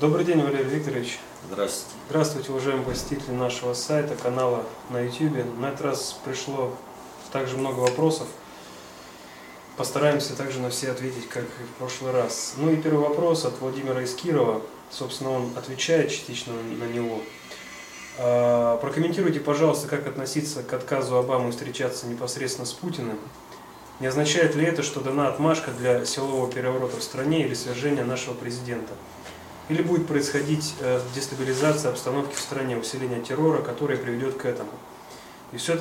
Добрый день, Валерий Викторович. Здравствуйте. Здравствуйте, уважаемые посетители нашего сайта, канала на YouTube. На этот раз пришло также много вопросов. Постараемся также на все ответить, как и в прошлый раз. Ну и первый вопрос от Владимира из Кирова. Собственно, он отвечает частично на него. А, Прокомментируйте, пожалуйста, как относиться к отказу Обамы встречаться непосредственно с Путиным. Не означает ли это, что дана отмашка для силового переворота в стране или свержения нашего президента? Или будет происходить э, дестабилизация обстановки в стране, усиление террора, которое приведет к этому? И все,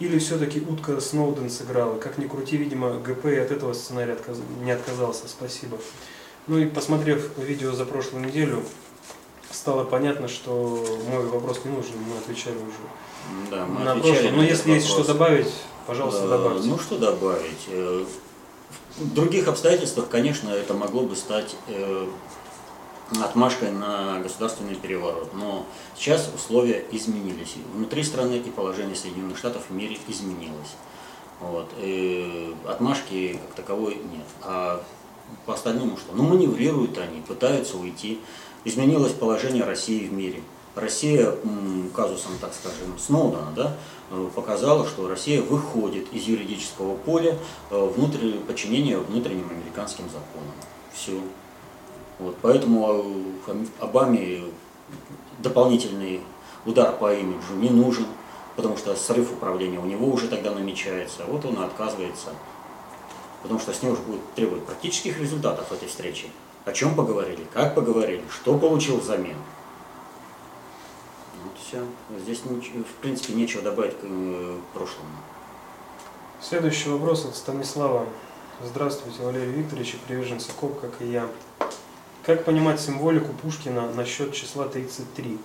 или все-таки утка Сноуден сыграла? Как ни крути, видимо, ГП от этого сценария отказ- не отказался. Спасибо. Ну и посмотрев видео за прошлую неделю, стало понятно, что мой вопрос не нужен, мы отвечали уже Да, мы на прошлом. Но на если есть что добавить, пожалуйста, Э, добавьте. Ну что добавить? Э, В других обстоятельствах, конечно, это могло бы стать э, отмашкой на государственный переворот. Но сейчас условия изменились. Внутри страны и положение Соединенных Штатов в мире изменилось. Вот. И отмашки как таковой нет. А по остальному что? Ну, маневрируют они, пытаются уйти. Изменилось положение России в мире. Россия казусом, так скажем, Сноудена, да, э, показала, что Россия выходит из юридического поля э, внутрь, подчинения внутренним американским законам. Все. Вот, поэтому э, Обаме дополнительный удар по имиджу не нужен, потому что срыв управления у него уже тогда намечается. Вот он отказывается, потому что с него уже будет требовать практических результатов этой встречи. О чем поговорили, как поговорили, что получил взамен. Все. Здесь, в принципе, нечего добавить к э, прошлому. Следующий вопрос от Станислава. Здравствуйте, Валерий Викторович приверженцы КОП, как и я. Как понимать символику Пушкина насчет числа 33?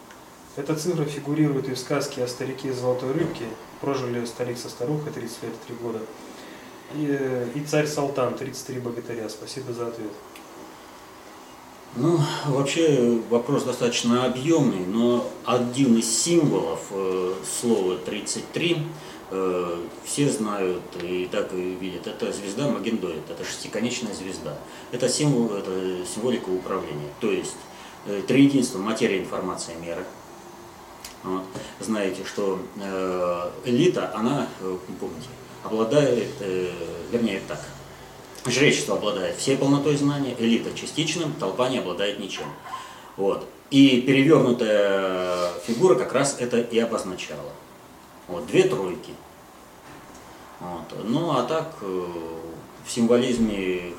Эта цифра фигурирует и в сказке о старике Золотой Рыбки, прожили старик со старухой 30 лет и 3 года, и, э, и царь Салтан, 33 богатыря. Спасибо за ответ. Ну, вообще вопрос достаточно объемный, но один из символов э, слова 33 э, все знают и так и видят. Это звезда Магендоид, это шестиконечная звезда. Это символ, это символика управления. То есть э, триединство материя, информация, мера. Вот. Знаете, что э, элита, она, э, помните, обладает, э, вернее так, Жречество обладает всей полнотой знания, элита частичным, толпа не обладает ничем. Вот. И перевернутая фигура как раз это и обозначала. Вот, две тройки. Вот. Ну а так э, в символизме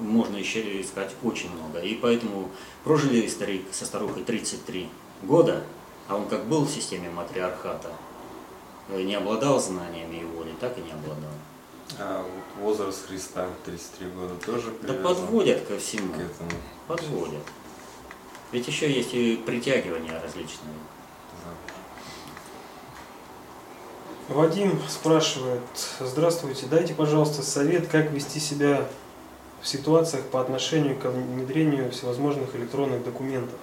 можно еще искать очень много. И поэтому прожили старик со старухой 33 года, а он как был в системе матриархата, э, не обладал знаниями и волей, так и не обладал. А вот возраст Христа 33 года тоже Да подводят ко всему. к этому. Подводят. Ведь еще есть и притягивания различные. Вадим спрашивает, здравствуйте, дайте, пожалуйста, совет, как вести себя в ситуациях по отношению к внедрению всевозможных электронных документов,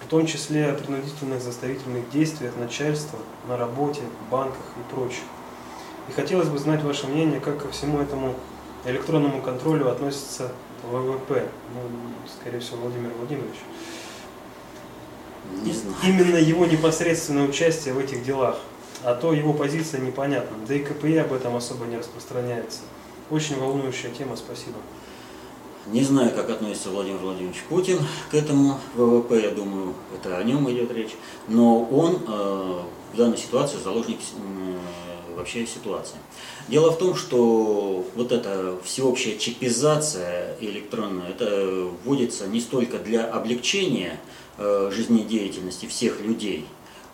в том числе о принудительных заставительных действиях начальства на работе, в банках и прочее. И хотелось бы знать ваше мнение, как ко всему этому электронному контролю относится ВВП, ну, скорее всего, Владимир Владимирович. Не знаю. Именно его непосредственное участие в этих делах, а то его позиция непонятна, да и КПИ об этом особо не распространяется. Очень волнующая тема, спасибо. Не знаю, как относится Владимир Владимирович Путин к этому ВВП, я думаю, это о нем идет речь. Но он э, в данной ситуации заложник э, вообще ситуации. Дело в том, что вот эта всеобщая чипизация электронная, это вводится не столько для облегчения э, жизнедеятельности всех людей,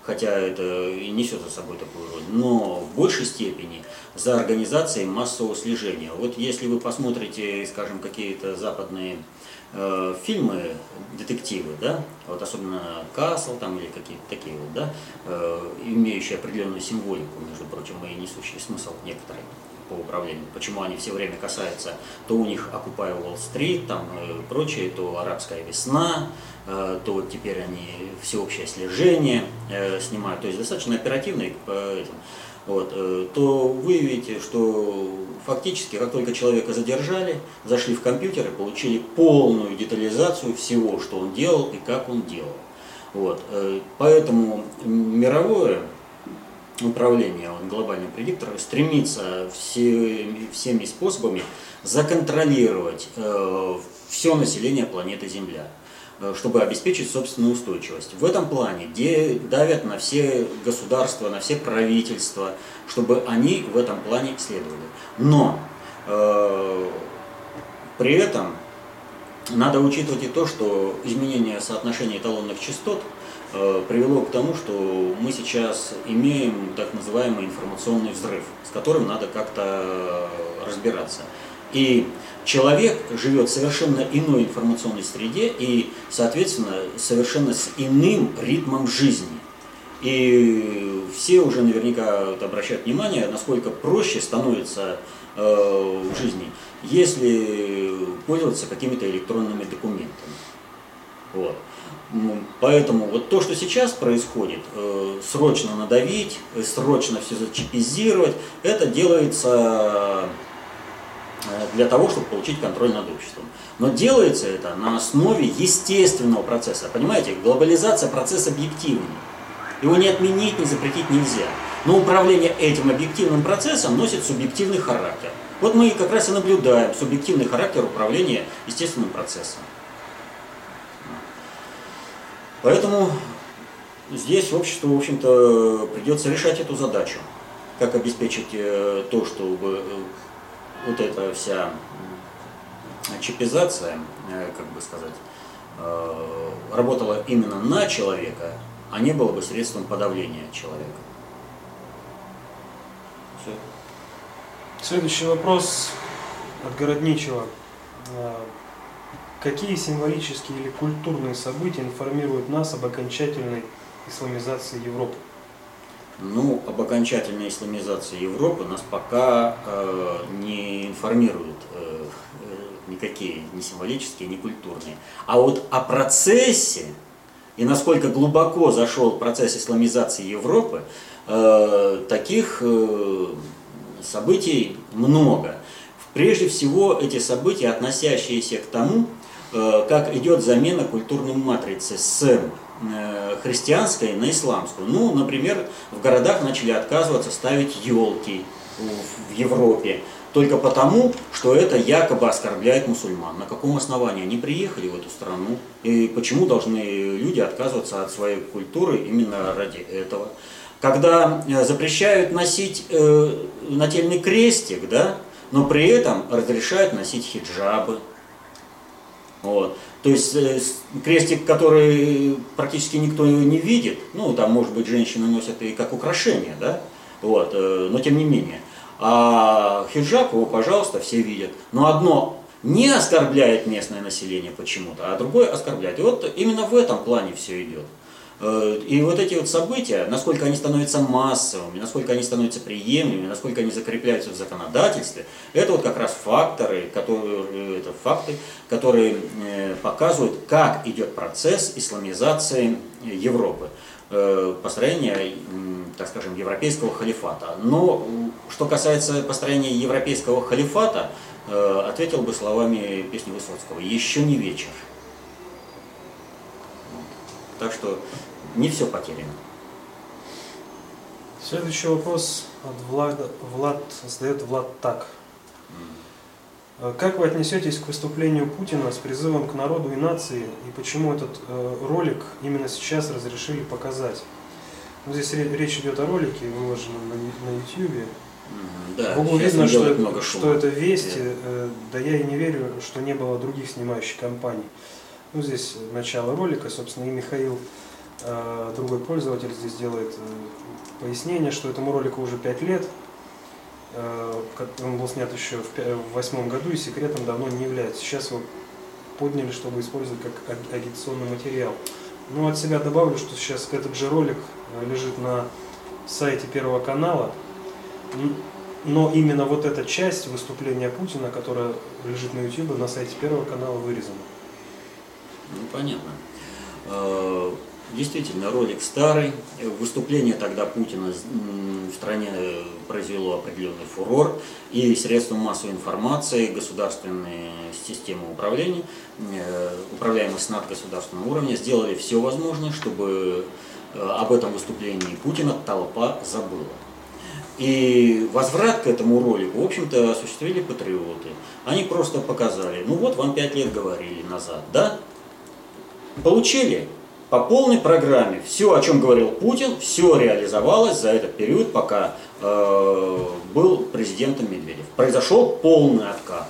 хотя это и несет за собой такую роль, но в большей степени за организацией массового слежения. Вот если вы посмотрите, скажем, какие-то западные э, фильмы, детективы, да, вот особенно Касл там или какие-то такие вот, да, э, имеющие определенную символику, между прочим, и несущие смысл некоторый по управлению. Почему они все время касаются, то у них Occupy Wall Street, там э, прочее, то арабская весна, э, то теперь они всеобщее слежение э, снимают, то есть достаточно оперативно и по этим. Вот, э, то вы видите, что фактически, как только человека задержали, зашли в компьютер и получили полную детализацию всего, что он делал и как он делал. Вот, э, поэтому мировое управление глобальным предиктором стремится всеми, всеми способами законтролировать э, все население планеты Земля. Э, чтобы обеспечить собственную устойчивость. В этом плане давят на все государства, на все правительства, чтобы они в этом плане следовали. Но э, при этом надо учитывать и то, что изменение соотношения эталонных частот э, привело к тому, что мы сейчас имеем так называемый информационный взрыв, с которым надо как-то разбираться. И человек живет в совершенно иной информационной среде и, соответственно, совершенно с иным ритмом жизни. И все уже наверняка обращают внимание, насколько проще становится э, в жизни, если пользоваться какими-то электронными документами. Вот. Поэтому вот то, что сейчас происходит, э, срочно надавить, срочно все зачипизировать, это делается Э, для того, чтобы получить контроль над обществом. Но делается это на основе естественного процесса. Понимаете, глобализация процесс объективный. Его не отменить, не запретить нельзя. Но управление этим объективным процессом носит субъективный характер. Вот мы как раз и наблюдаем субъективный характер управления естественным процессом. Поэтому здесь обществу, в общем-то, придется решать эту задачу. Как обеспечить э, то, чтобы э, вот эта вся чипизация, э, как бы сказать, э, работала именно на человека, а не было бы средством подавления человека. Все. Следующий вопрос от Городничего. Э, какие символические или культурные события информируют нас об окончательной исламизации Европы? Ну, об окончательной исламизации Европы нас пока э, не информируют э, э, никакие, ни символические, ни культурные. А вот о процессе и насколько глубоко зашел процесс исламизации Европы, э, таких э, событий много. Прежде всего, эти события, относящиеся к тому, э, как идет замена культурной матрицы с христианской на исламскую. Ну, например, в городах начали отказываться ставить елки в Европе, только потому, что это якобы оскорбляет мусульман. На каком основании они приехали в эту страну? И почему должны люди отказываться от своей культуры именно ради этого? Когда э, запрещают носить э, нательный крестик, да, но при этом разрешают носить хиджабы. Вот. То есть э, крестик, который практически никто не видит, ну там может быть женщины носят и как украшение, да, вот, э, но тем не менее. А хиджаб его, пожалуйста, все видят. Но одно не оскорбляет местное население почему-то, а другое оскорбляет. И вот именно в этом плане все идет. Э, и вот эти вот события, насколько они становятся массовыми, насколько они становятся приемлемыми, насколько они закрепляются в законодательстве, это вот как раз факторы, которые, это факты, которые э, показывают, как идет процесс исламизации Европы, э, построения, так скажем, европейского халифата. Но что касается построения европейского халифата, ответил бы словами песни Высоцкого «Еще не вечер». Так что не все потеряно. Следующий вопрос от Влада, Влад, задает Влад так. Как вы отнесетесь к выступлению Путина с призывом к народу и нации, и почему этот э, ролик именно сейчас разрешили показать? Ну, здесь речь идет о ролике, выложенном на, на YouTube. Да, Google видно, что, это, что это вести, э, да я и не верю, что не было других снимающих компаний. Ну, здесь начало ролика, собственно, и Михаил Э, другой пользователь здесь делает э, пояснение, что этому ролику уже 5 лет. Э, он был снят еще в восьмом году и секретом давно не является. Сейчас его подняли, чтобы использовать как агитационный материал. Ну, от себя добавлю, что сейчас этот же ролик лежит на сайте Первого канала, но именно вот эта часть выступления Путина, которая лежит на YouTube, на сайте Первого канала вырезана. Ну, понятно. Действительно, ролик старый. Выступление тогда Путина в стране произвело определенный фурор. И средства массовой информации, государственные системы управления, э, управляемые с надгосударственного уровня, сделали все возможное, чтобы э, об этом выступлении Путина толпа забыла. И возврат к этому ролику, в общем-то, осуществили патриоты. Они просто показали, ну вот вам пять лет говорили назад, да? Получили по полной программе. Все, о чем говорил Путин, все реализовалось за этот период, пока э, был президентом Медведев. Произошел полный откат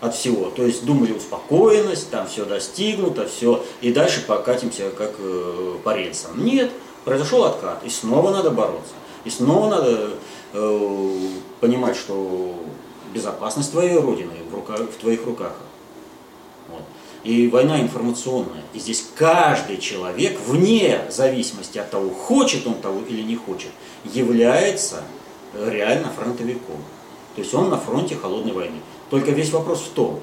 от всего. То есть думали успокоенность, там все достигнуто, все, и дальше покатимся как э, по рельсам. Нет, произошел откат, и снова надо бороться. И снова надо э, понимать, что безопасность твоей родины в, руках, в твоих руках. И война информационная. И здесь каждый человек, вне зависимости от того, хочет он того или не хочет, является реально фронтовиком. То есть он на фронте холодной войны. Только весь вопрос в том,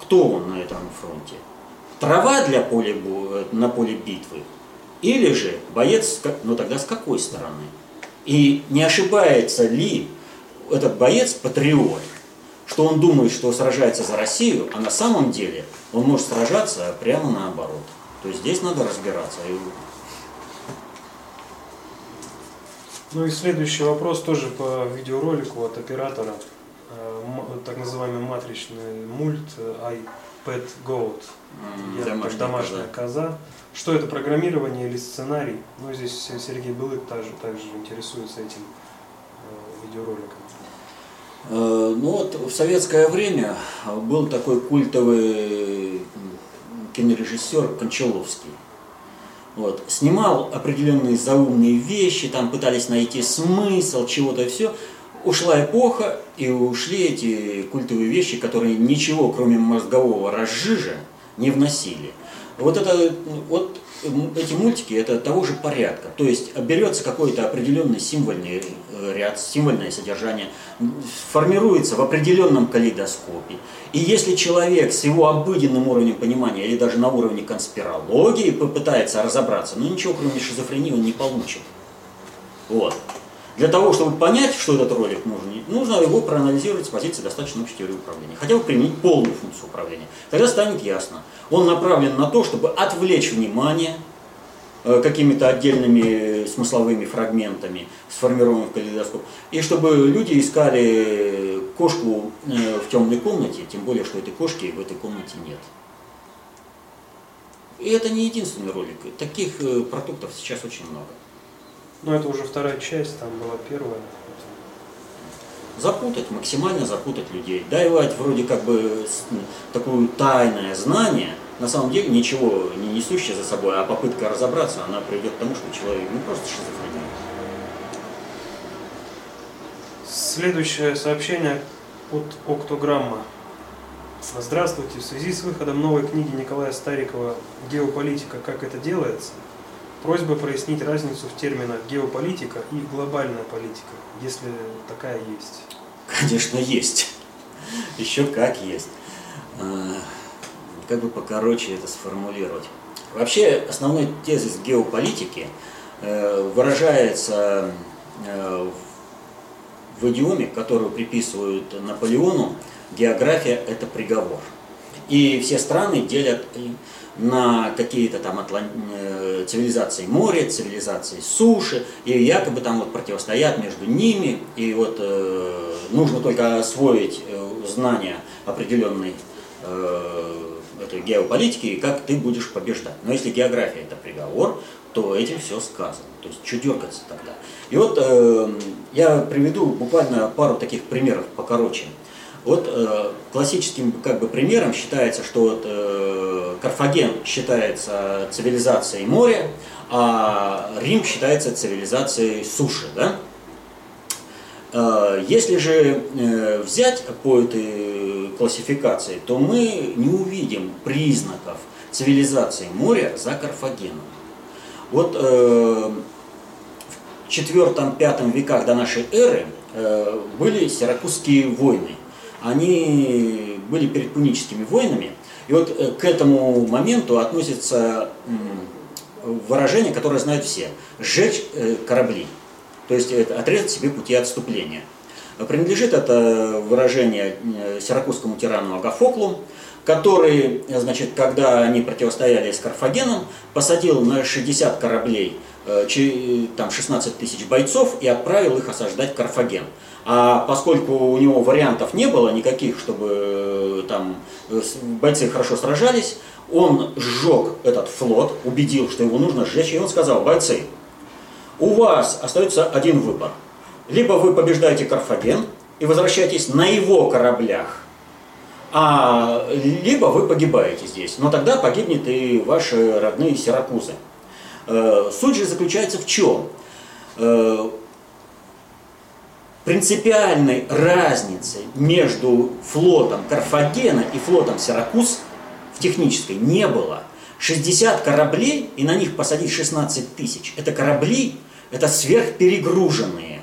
кто он на этом фронте. Трава для поля, на поле битвы или же боец, ну тогда с какой стороны? И не ошибается ли этот боец патриот, что он думает, что сражается за Россию, а на самом деле он может сражаться прямо наоборот. То есть здесь надо разбираться. Ну и следующий вопрос тоже по видеоролику от оператора. Э, так называемый матричный мульт iPad Goat. Я домашняя, домашняя коза. коза. Что это, программирование или сценарий? Ну, здесь Сергей Былык также, также интересуется этим э, видеороликом. Э, ну вот в советское время был такой культовый кинорежиссер Кончаловский. Вот. Снимал определенные заумные вещи, там пытались найти смысл чего-то все. Ушла эпоха, и ушли эти культовые вещи, которые ничего, кроме мозгового разжижа, не вносили. Вот, это, вот эти мультики это того же порядка. То есть берется какой-то определенный символьный э, ряд, символьное содержание, формируется в определенном калейдоскопе. И если человек с его обыденным уровнем понимания или даже на уровне конспирологии попытается разобраться, ну ничего кроме шизофрении он не получит. Вот. Для того, чтобы понять, что этот ролик нужен, нужно его проанализировать с позиции достаточно общей теории управления. Хотя бы применить полную функцию управления. Тогда станет ясно. Он направлен на то, чтобы отвлечь внимание э, какими-то отдельными смысловыми фрагментами, сформированным в калейдоскоп, и чтобы люди искали кошку э, в темной комнате, тем более, что этой кошки в этой комнате нет. И это не единственный ролик. Таких э, продуктов сейчас очень много. Ну, это уже вторая часть, там была первая. Запутать, максимально запутать людей. Давать вроде как бы такое тайное знание, на самом деле ничего не несущее за собой, а попытка разобраться, она приведет к тому, что человек ну, просто шизофрения. Следующее сообщение от Октограмма. Здравствуйте. В связи с выходом новой книги Николая Старикова «Геополитика. Как это делается», Просьба прояснить разницу в терминах геополитика и глобальная политика, если такая есть. Конечно, есть. Еще как есть. А, как бы покороче это сформулировать. Вообще, основной тезис геополитики э, выражается э, в идиоме, которую приписывают Наполеону, география – это приговор. И все страны делят на какие-то там атлан... Э, цивилизации моря, цивилизации суши, и якобы там вот противостоят между ними, и вот э, нужно только освоить э, знания определенной э, этой геополитики, и как ты будешь побеждать. Но если география это приговор, то этим все сказано. То есть, что дергаться тогда? И вот э, я приведу буквально пару таких примеров покороче. Вот э, классическим как бы примером считается, что вот, э, Карфаген считается цивилизацией моря, а Рим считается цивилизацией суши. Да? Э, если же э, взять по этой классификации, то мы не увидим признаков цивилизации моря за Карфагеном. Вот э, в IV-V веках до нашей эры были сиракузские войны – они были перед пуническими войнами. И вот э, к этому моменту относится выражение, которое знают все. Сжечь э, корабли. То есть отрезать себе пути отступления. Принадлежит это выражение э, сиракузскому тирану Агафоклу, который, значит, когда они противостояли с Карфагеном, посадил на 60 кораблей там 16 тысяч бойцов и отправил их осаждать Карфаген. А поскольку у него вариантов не было никаких, чтобы там бойцы хорошо сражались, он сжег этот флот, убедил, что его нужно сжечь, и он сказал, бойцы, у вас остается один выбор. Либо вы побеждаете Карфаген и возвращаетесь на его кораблях, а либо вы погибаете здесь. Но тогда погибнет и ваши родные Сиракузы. Э, суть же заключается в чем? Э, принципиальной разницы между флотом Карфагена и флотом Сиракуз в технической не было. 60 кораблей и на них посадить 16 тысяч. Это корабли, это сверхперегруженные.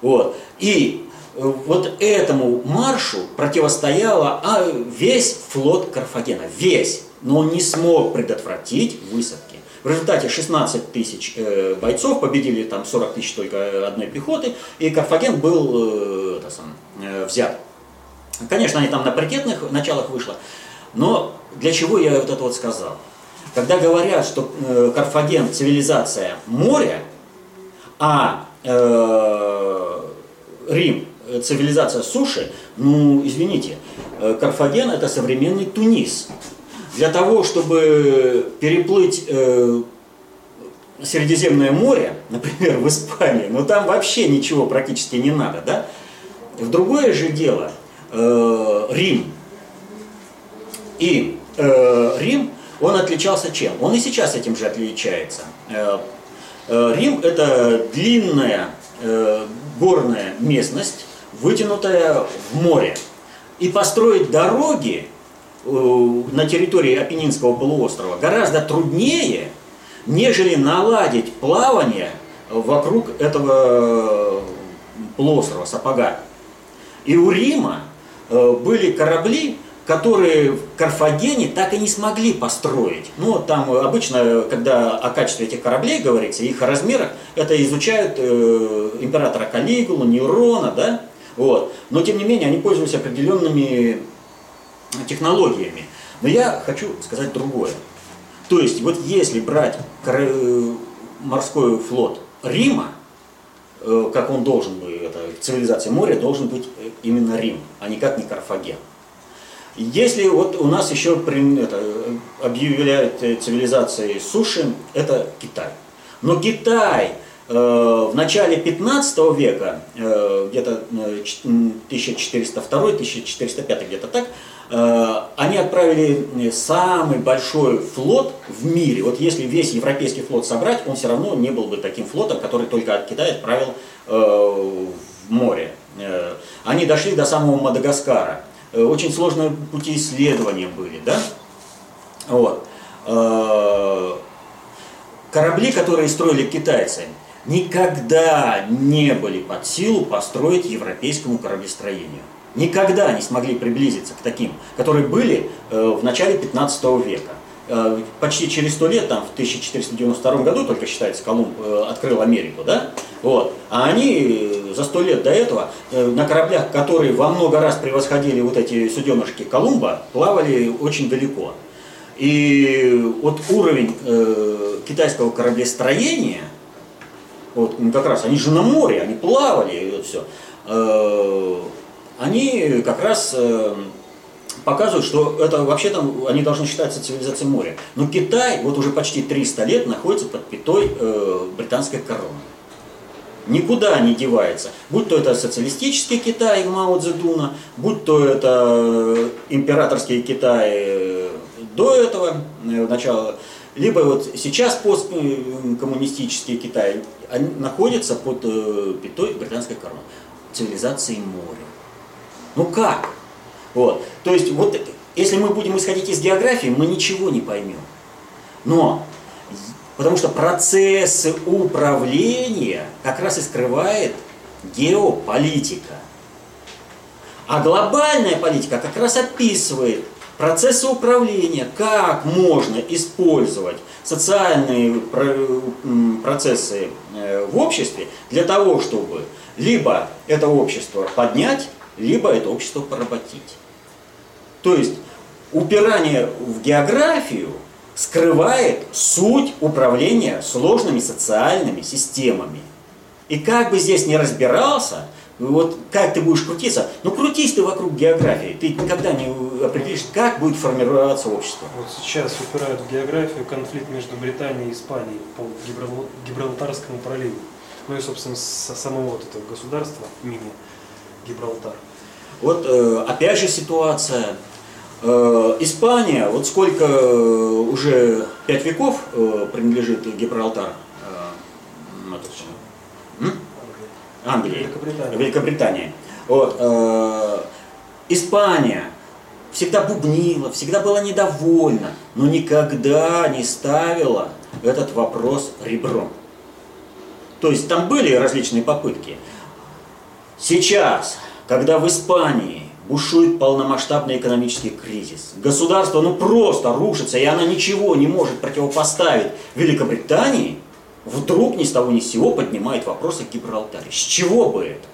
Вот. И вот этому маршу противостояла а, весь флот Карфагена. Весь. Но он не смог предотвратить высадки. В результате 16 тысяч э, бойцов победили там 40 тысяч только одной пехоты, и Карфаген был э, это сам, э, взят. Конечно, они там на паритетных началах вышло, но для чего я вот это вот сказал? Когда говорят, что э, Карфаген цивилизация моря, а э, Рим цивилизация суши, ну, извините, э, Карфаген это современный Тунис. Для того, чтобы переплыть э, Средиземное море, например, в Испании, ну там вообще ничего практически не надо, да? В другое же дело, э, Рим, и э, Рим, он отличался чем? Он и сейчас этим же отличается. Э, э, Рим – это длинная э, горная местность, вытянутая в море. И построить дороги э, на территории Апеннинского полуострова гораздо труднее, нежели наладить плавание вокруг этого полуострова, Сапога. И у Рима э, были корабли, которые в Карфагене так и не смогли построить. Ну, там обычно, когда о качестве этих кораблей говорится, их размерах, это изучают э, императора Калигулу, Нейрона, да, вот. Но, тем не менее, они пользовались определенными технологиями. Но я хочу сказать другое. То есть, вот если брать э, морской флот Рима, э, как он должен быть, это, цивилизация моря должен быть именно Рим, а никак не Карфаген. Если вот у нас еще это, объявляют цивилизацией суши, это Китай. Но Китай э, в начале 15 века, э, где-то 1402-1405, э, где-то так, э, они отправили самый большой флот в мире. Вот если весь европейский флот собрать, он все равно не был бы таким флотом, который только от Китая отправил э, в море. Э, они дошли до самого Мадагаскара. Э, очень сложные пути исследования были, да? Вот. Э, корабли, которые строили китайцы, никогда не были под силу построить европейскому кораблестроению. Никогда не смогли приблизиться к таким, которые были э, в начале 15 века. Э, почти через сто лет, там, в 1492 году, только считается, Колумб э, открыл Америку, да? Вот. А они за сто лет до этого на кораблях, которые во много раз превосходили вот эти суденышки Колумба, плавали очень далеко. И вот уровень китайского кораблестроения, вот как раз, они же на море, они плавали, и вот все, э, они как раз э, показывают, что это вообще-то они должны считаться цивилизацией моря. Но Китай вот уже почти 300 лет находится под пятой э, британской короны. Никуда не девается. Будь то это социалистический Китай Мао Цзэдуна, будь то это императорский Китай до этого, начала, либо вот сейчас посткоммунистический Китай, они находятся под пятой британской короны. Цивилизацией моря. Ну как? Вот. То есть, вот, если мы будем исходить из географии, мы ничего не поймем. Но, потому что процессы управления как раз и скрывает геополитика. А глобальная политика как раз описывает процессы управления, как можно использовать социальные процессы э, в обществе для того, чтобы либо это общество поднять, либо это общество поработить. То есть упирание в географию скрывает суть управления сложными социальными системами. И как бы здесь не разбирался, вот как ты будешь крутиться, ну крутись ты вокруг географии, ты никогда не определишь, как будет формироваться общество. Вот сейчас упирают в географию конфликт между Британией и Испанией по Гибралтарскому проливу. Ну и, собственно, со самого вот этого государства, мини-Гибралтар. Вот э, опять же ситуация. Э, Испания, вот сколько э, уже пять веков принадлежит Гибралтар? Англии, Великобритания. Великобритания. Вот, э, Испания всегда бубнила, всегда была недовольна, но никогда не ставила этот вопрос ребром. То есть там были различные попытки. Сейчас, когда в Испании бушует полномасштабный экономический кризис, государство ну просто рушится, и она ничего не может противопоставить Великобритании – вдруг ни с того ни с сего поднимает вопрос о Гибралтаре. С чего бы это?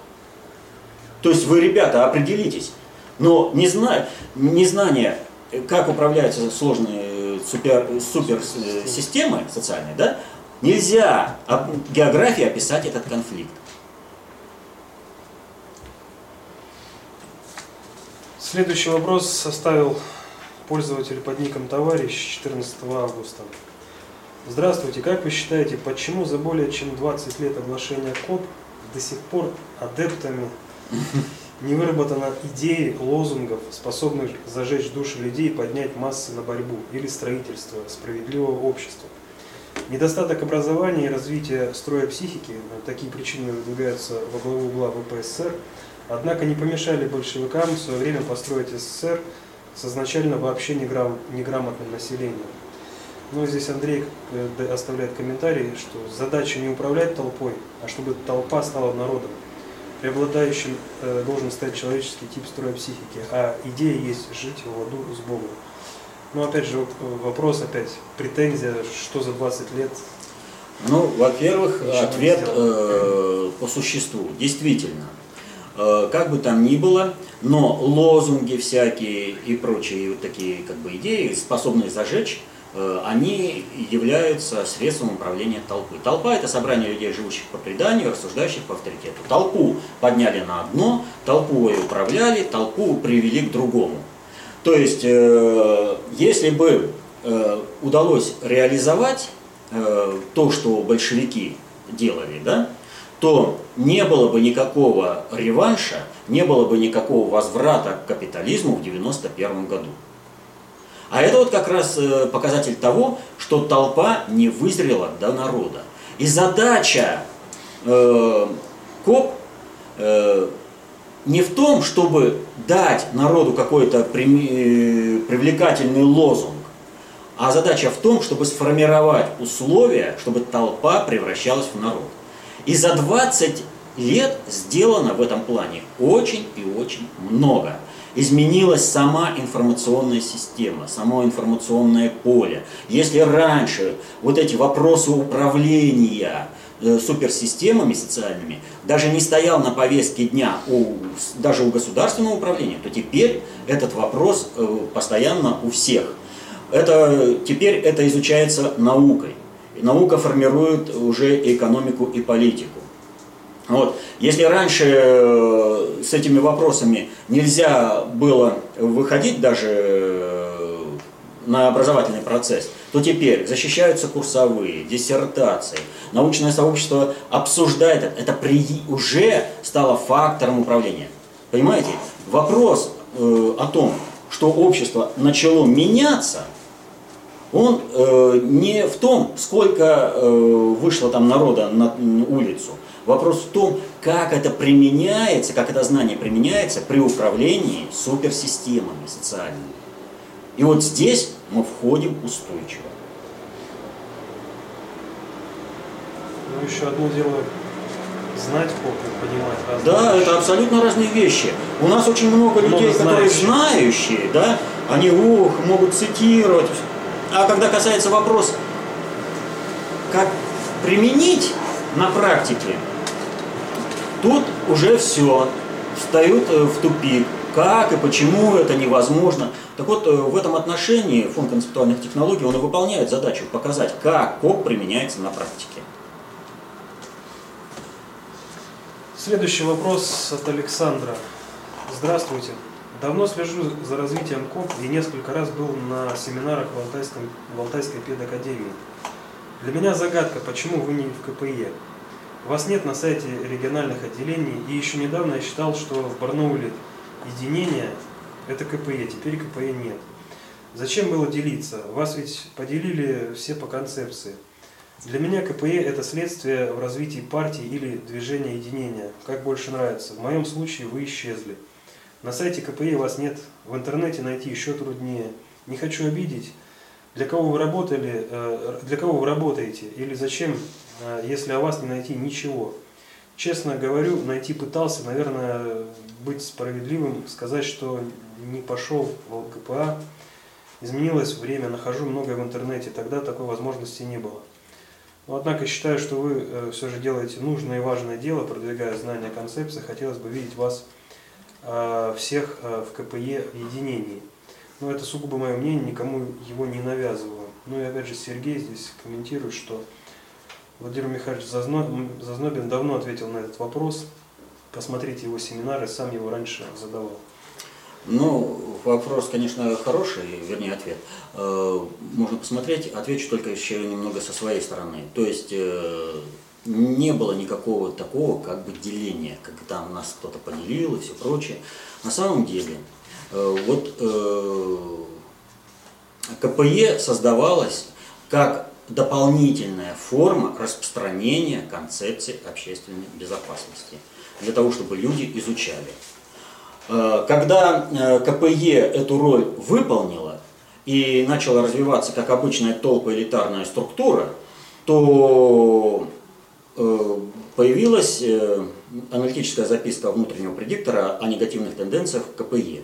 То есть вы, ребята, определитесь. Но не зна... незнание, как управляются сложные супер, суперсистемы социальные, да, нельзя географии описать этот конфликт. Следующий вопрос составил пользователь под ником товарищ 14 августа. Здравствуйте, как вы считаете, почему за более чем 20 лет оглашения КОП до сих пор адептами не выработана идеи лозунгов, способных зажечь души людей и поднять массы на борьбу или строительство справедливого общества? Недостаток образования и развития строя психики, такие причины выдвигаются во главу угла ВПСР, однако не помешали большевикам в свое время построить СССР с изначально вообще неграмотным населением. Ну, здесь Андрей э, оставляет комментарий, что задача не управлять толпой, а чтобы толпа стала народом. Преобладающим э, должен стать человеческий тип строя психики, а идея есть жить в ладу с Богом. Ну, опять же, э, вопрос опять, претензия, что за 20 лет ну, во-первых, ответ э, по существу. Действительно, э, как бы там ни было, но лозунги всякие и прочие вот такие как бы идеи, способные зажечь, они являются средством управления толпы. Толпа – это собрание людей, живущих по преданию, рассуждающих по авторитету. Толпу подняли на одно, толпу управляли, толпу привели к другому. То есть, э, если бы э, удалось реализовать то, что большевики делали, да, то не было бы никакого реванша, не было бы никакого возврата к капитализму в 1991 году. А это вот как раз э, показатель того, что толпа не вызрела до народа. И задача э, КОП э, не в том, чтобы дать народу какой-то э, привлекательный лозунг, а задача в том, чтобы сформировать условия, чтобы толпа превращалась в народ. И за 20 лет сделано в этом плане очень и очень много изменилась сама информационная система, само информационное поле. Если раньше вот эти вопросы управления э, суперсистемами социальными даже не стоял на повестке дня у, даже у государственного управления, то теперь этот вопрос э, постоянно у всех. Это, теперь это изучается наукой. Наука формирует уже экономику и политику. Вот. Если раньше э, с этими вопросами нельзя было выходить даже э, на образовательный процесс, то теперь защищаются курсовые, диссертации, научное сообщество обсуждает это, это при, уже стало фактором управления. Понимаете? Вопрос э, о том, что общество начало меняться, он э, не в том, сколько э, вышло там народа на, на улицу, Вопрос в том, как это применяется, как это знание применяется при управлении суперсистемами социальными. И вот здесь мы входим устойчиво. Ну, еще одно дело знать поп и понимать разные Да, вещи. это абсолютно разные вещи. У нас очень много, много людей, знающих. которые знающие, да, Они, ух, могут цитировать. А когда касается вопроса, как применить на практике, тут уже все, встают э, в тупик. Как и почему это невозможно. Так вот, э, в этом отношении фонд концептуальных технологий, он и выполняет задачу показать, как КОП применяется на практике. Следующий вопрос от Александра. Здравствуйте. Давно слежу за развитием КОП и несколько раз был на семинарах в, Алтайском, в Алтайской педакадемии. Для меня загадка, почему вы не в КПЕ. Вас нет на сайте региональных отделений, и еще недавно я считал, что в Барнауле единение – это КПЕ, теперь КПЕ нет. Зачем было делиться? Вас ведь поделили все по концепции. Для меня КПЕ – это следствие в развитии партии или движения единения, как больше нравится. В моем случае вы исчезли. На сайте КПЕ вас нет, в интернете найти еще труднее. Не хочу обидеть. Для кого вы работали, э, для кого вы работаете или зачем, если о вас не найти ничего? Честно говорю, найти пытался, наверное, быть справедливым, сказать, что не пошел в ЛКПА. Изменилось время, нахожу многое в интернете, тогда такой возможности не было. Но, однако считаю, что вы э, все же делаете нужное и важное дело, продвигая знания концепции. Хотелось бы видеть вас Э, всех э, в КПЕ единении. Но это сугубо мое мнение, никому его не навязываю. Ну и опять же Сергей здесь комментирует, что Владимир Михайлович Зазнобин давно ответил на этот вопрос. Посмотрите его семинары, сам его раньше задавал. Ну, вопрос, конечно, хороший, вернее, ответ. Э, можно посмотреть, отвечу только еще немного со своей стороны. То есть не было никакого такого как бы деления, как там нас кто-то поделил и все прочее. На самом деле, э, вот э, КПЕ создавалось как дополнительная форма распространения концепции общественной безопасности, для того, чтобы люди изучали. Э, когда КПЕ эту роль выполнила и начала развиваться как обычная толпа элитарная структура, то Э, появилась э, аналитическая записка внутреннего предиктора о негативных тенденциях КПЕ.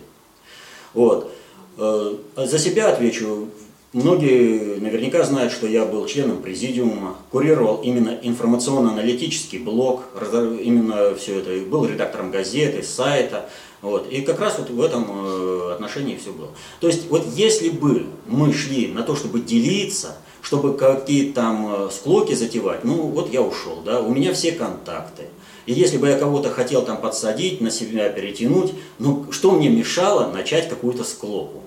Вот. Э, за себя отвечу. Многие наверняка знают, что я был членом президиума, курировал именно информационно-аналитический блок, именно все это, был редактором газеты, сайта. Вот. И как раз вот в этом отношении все было. То есть вот если бы мы шли на то, чтобы делиться, чтобы какие-то там э, склоки затевать, ну вот я ушел, да, у меня все контакты. И если бы я кого-то хотел там подсадить, на себя перетянуть, ну что мне мешало начать какую-то склоку?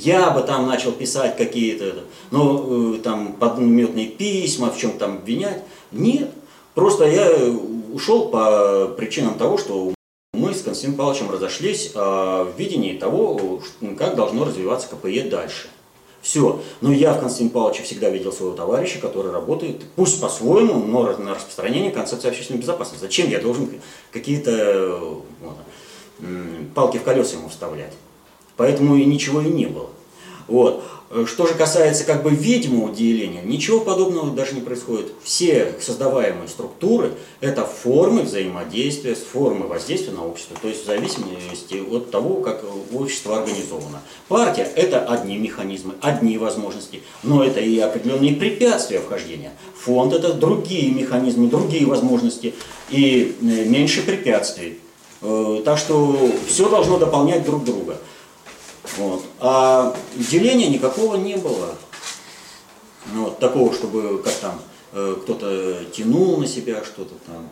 Я бы там начал писать какие-то, ну, э, там, подметные письма, в чем там обвинять. Нет. Просто я ушел по причинам того, что мы с Константином Павловичем разошлись а, в видении того, как должно развиваться КПЕ дальше. Все. Но я в Константине Павловиче всегда видел своего товарища, который работает, пусть по-своему, но на распространение концепции общественной безопасности. Зачем я должен какие-то вот, палки в колеса ему вставлять? Поэтому и ничего и не было. Вот. Что же касается как бы видимого деления, ничего подобного даже не происходит. Все создаваемые структуры – это формы взаимодействия, формы воздействия на общество, то есть в зависимости от того, как общество организовано. Партия – это одни механизмы, одни возможности, но это и определенные препятствия вхождения. Фонд – это другие механизмы, другие возможности и э, меньше препятствий. Э, так что все должно дополнять друг друга. Вот. А деления никакого не было. Ну, вот, такого, чтобы как там э, кто-то тянул на себя что-то там.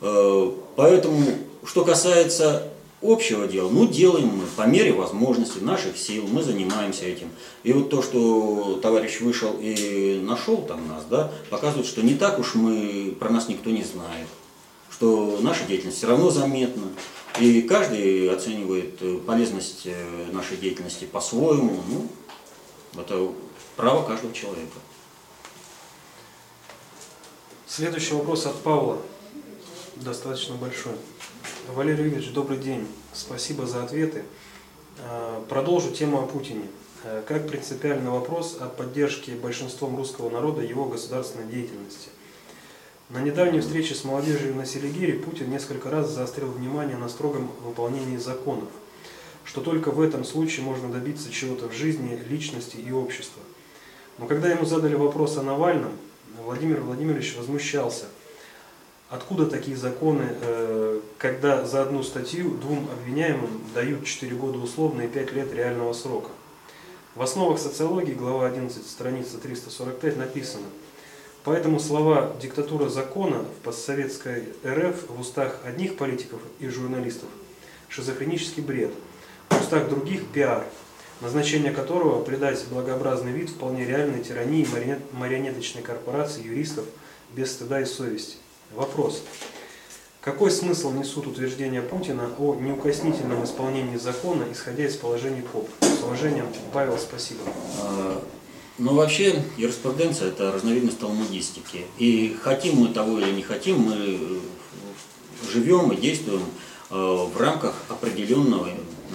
Э, поэтому, что касается общего дела, ну делаем мы по мере возможности наших сил, мы занимаемся этим. И вот то, что товарищ вышел и нашел там нас, да, показывает, что не так уж мы, про нас никто не знает, что наша деятельность все равно заметна. И каждый оценивает э, полезность э, нашей деятельности по-своему. Ну, это право каждого человека. Следующий вопрос от Павла, достаточно большой. Валерий Юрьевич, добрый день. Спасибо за ответы. Э, продолжу тему о Путине. Как принципиальный вопрос о поддержке большинством русского народа его государственной деятельности. На недавней встрече с молодежью на Селигере Путин несколько раз заострил внимание на строгом выполнении законов. что только в этом случае можно добиться чего-то в жизни, личности и общества. Но когда ему задали вопрос о Навальном, Владимир Владимирович возмущался. Откуда такие законы, э, когда за одну статью двум обвиняемым дают 4 года условно и 5 лет реального срока? В основах социологии, глава 11, страница 345 написано – Поэтому слова «диктатура закона» в постсоветской РФ в устах одних политиков и журналистов – шизофренический бред, в устах других – пиар, назначение которого – придать благообразный вид вполне реальной тирании марионеточной корпорации юристов без стыда и совести. Вопрос. Какой смысл несут утверждения Путина о неукоснительном исполнении закона, исходя из положений КОП? С уважением, Павел, спасибо. Ну, вообще, юриспруденция – это разновидность талмудистики. И хотим мы того или не хотим, мы э, живем и действуем э, в рамках определенного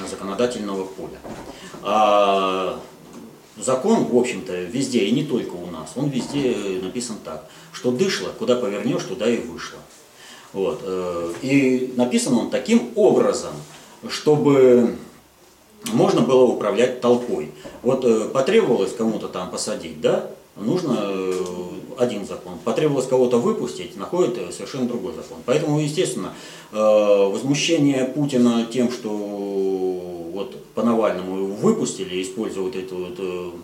законодательного поля. А закон, в общем-то, везде, и не только у нас, он везде написан так, что дышло, куда повернешь, туда и вышло. Вот. Э, и написан он таким образом, чтобы можно было управлять толпой. Вот э, потребовалось кому-то там посадить, да, нужно э, один закон. Потребовалось кого-то выпустить, находит э, совершенно другой закон. Поэтому, естественно, возмущение Путина тем, что вот по Навальному выпустили, использовать эту вот,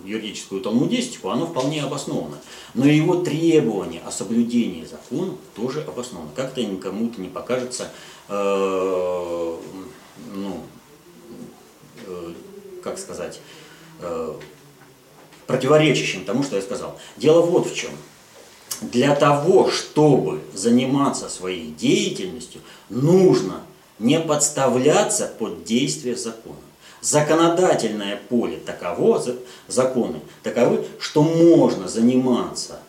юридическую талмудистику, оно вполне обосновано. Но его требование о соблюдении закона тоже обосновано. Как-то никому-то не покажется ну, как сказать, э, противоречащим тому, что я сказал. Дело вот в чем. Для того, чтобы заниматься своей деятельностью, нужно не подставляться под действие закона. Законодательное поле таково, законы таковы, что можно заниматься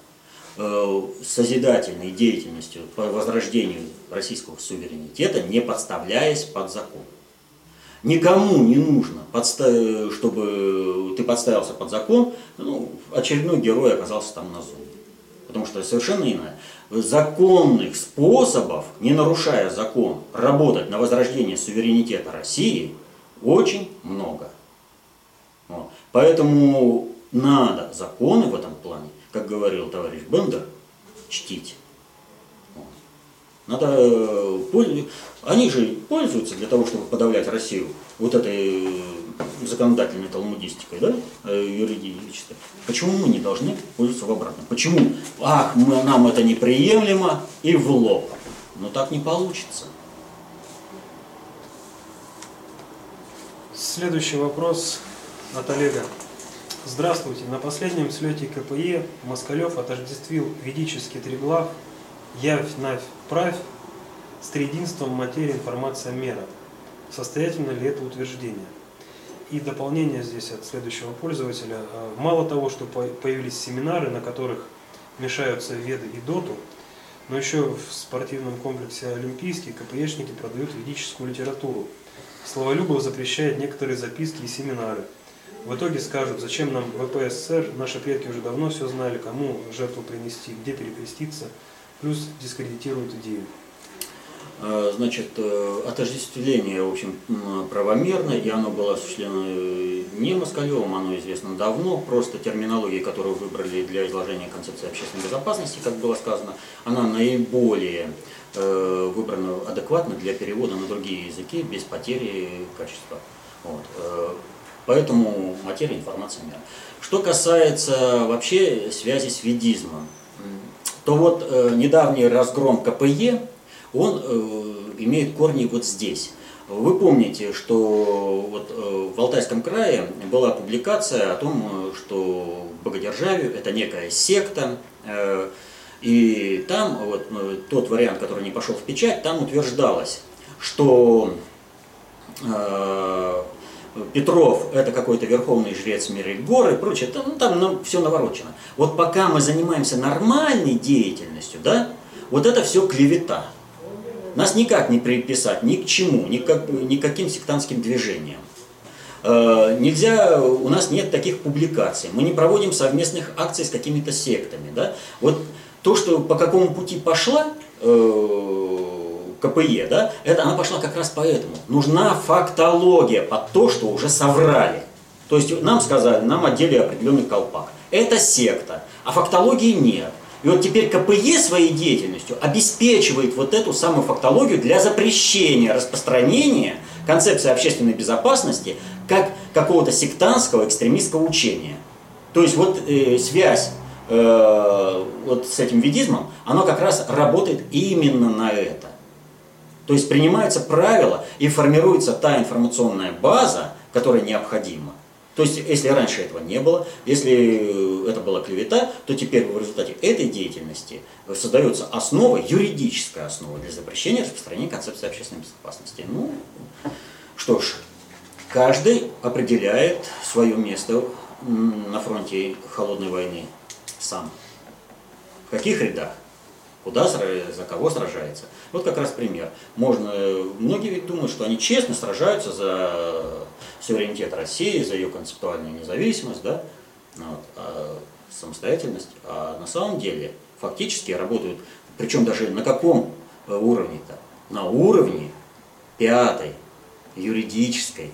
э, созидательной деятельностью по возрождению российского суверенитета, не подставляясь под закон. Никому не нужно, чтобы ты подставился под закон, ну, очередной герой оказался там на зоне. Потому что совершенно иное. Законных способов, не нарушая закон, работать на возрождение суверенитета России очень много. Вот. Поэтому надо законы в этом плане, как говорил товарищ Бендер, чтить. Надо э, они же пользуются для того, чтобы подавлять Россию вот этой э, законодательной талмудистикой, да, э, юридической. Почему мы не должны пользоваться в обратном? Почему? Ах, мы, нам это неприемлемо и в лоб. Но так не получится. Следующий вопрос от Олега. Здравствуйте. На последнем слете КПЕ Москалев отождествил ведический триглав «Явь, Навь, Правь» с триединством материи, информация, мера. Состоятельно ли это утверждение? И дополнение здесь от следующего пользователя. А, мало того, что появились семинары, на которых мешаются веды и доту, но еще в спортивном комплексе Олимпийский КПЕшники продают ведическую литературу. Словолюбов запрещает некоторые записки и семинары. В итоге скажут, зачем нам ВПССР, наши предки уже давно все знали, кому жертву принести, где перекреститься – плюс дискредитируют идею. А, значит, э, отождествление, в общем, правомерно, и оно было осуществлено э, не Москалевым, оно известно давно, просто терминология, которую выбрали для изложения концепции общественной безопасности, как было сказано, она наиболее э, выбрана адекватно для перевода на другие языки без потери качества. Вот. Поэтому материя, информация, мера. Что касается вообще связи с ведизмом, то вот недавний разгром КПЕ, он э, имеет корни вот здесь. Вы помните, что вот, э, в Алтайском крае была публикация о том, э, что Богодержавию это некая секта, и там вот, тот вариант, который не пошел в печать, там утверждалось, что Петров – это какой-то верховный жрец мира и горы и прочее, там, ну, там ну, все наворочено. Вот пока мы занимаемся нормальной деятельностью, да, вот это все клевета. Нас никак не приписать ни к чему, ни, как, ни к каким сектантским движениям. Э, нельзя, у нас нет таких публикаций, мы не проводим совместных акций с какими-то сектами. Да? Вот то, что по какому пути пошла э, КПЕ, да, это она пошла как раз поэтому. Нужна фактология под то, что уже соврали. То есть нам сказали, нам одели определенный колпак. Это секта, а фактологии нет. И вот теперь КПЕ своей деятельностью обеспечивает вот эту самую фактологию для запрещения распространения концепции общественной безопасности как какого-то сектантского экстремистского учения. То есть вот э, связь э, вот с этим ведизмом, оно как раз работает именно на это. То есть принимаются правила и формируется та информационная база, которая необходима. То есть, если раньше этого не было, если это была клевета, то теперь в результате этой деятельности создается основа, юридическая основа для запрещения распространения концепции общественной безопасности. Ну, что ж, каждый определяет свое место на фронте холодной войны сам. В каких рядах? Куда, за кого сражается? Вот как раз пример. Можно, многие ведь думают, что они честно сражаются за суверенитет России, за ее концептуальную независимость, да, вот, а самостоятельность. А на самом деле фактически работают, причем даже на каком э, уровне-то? На уровне пятой юридической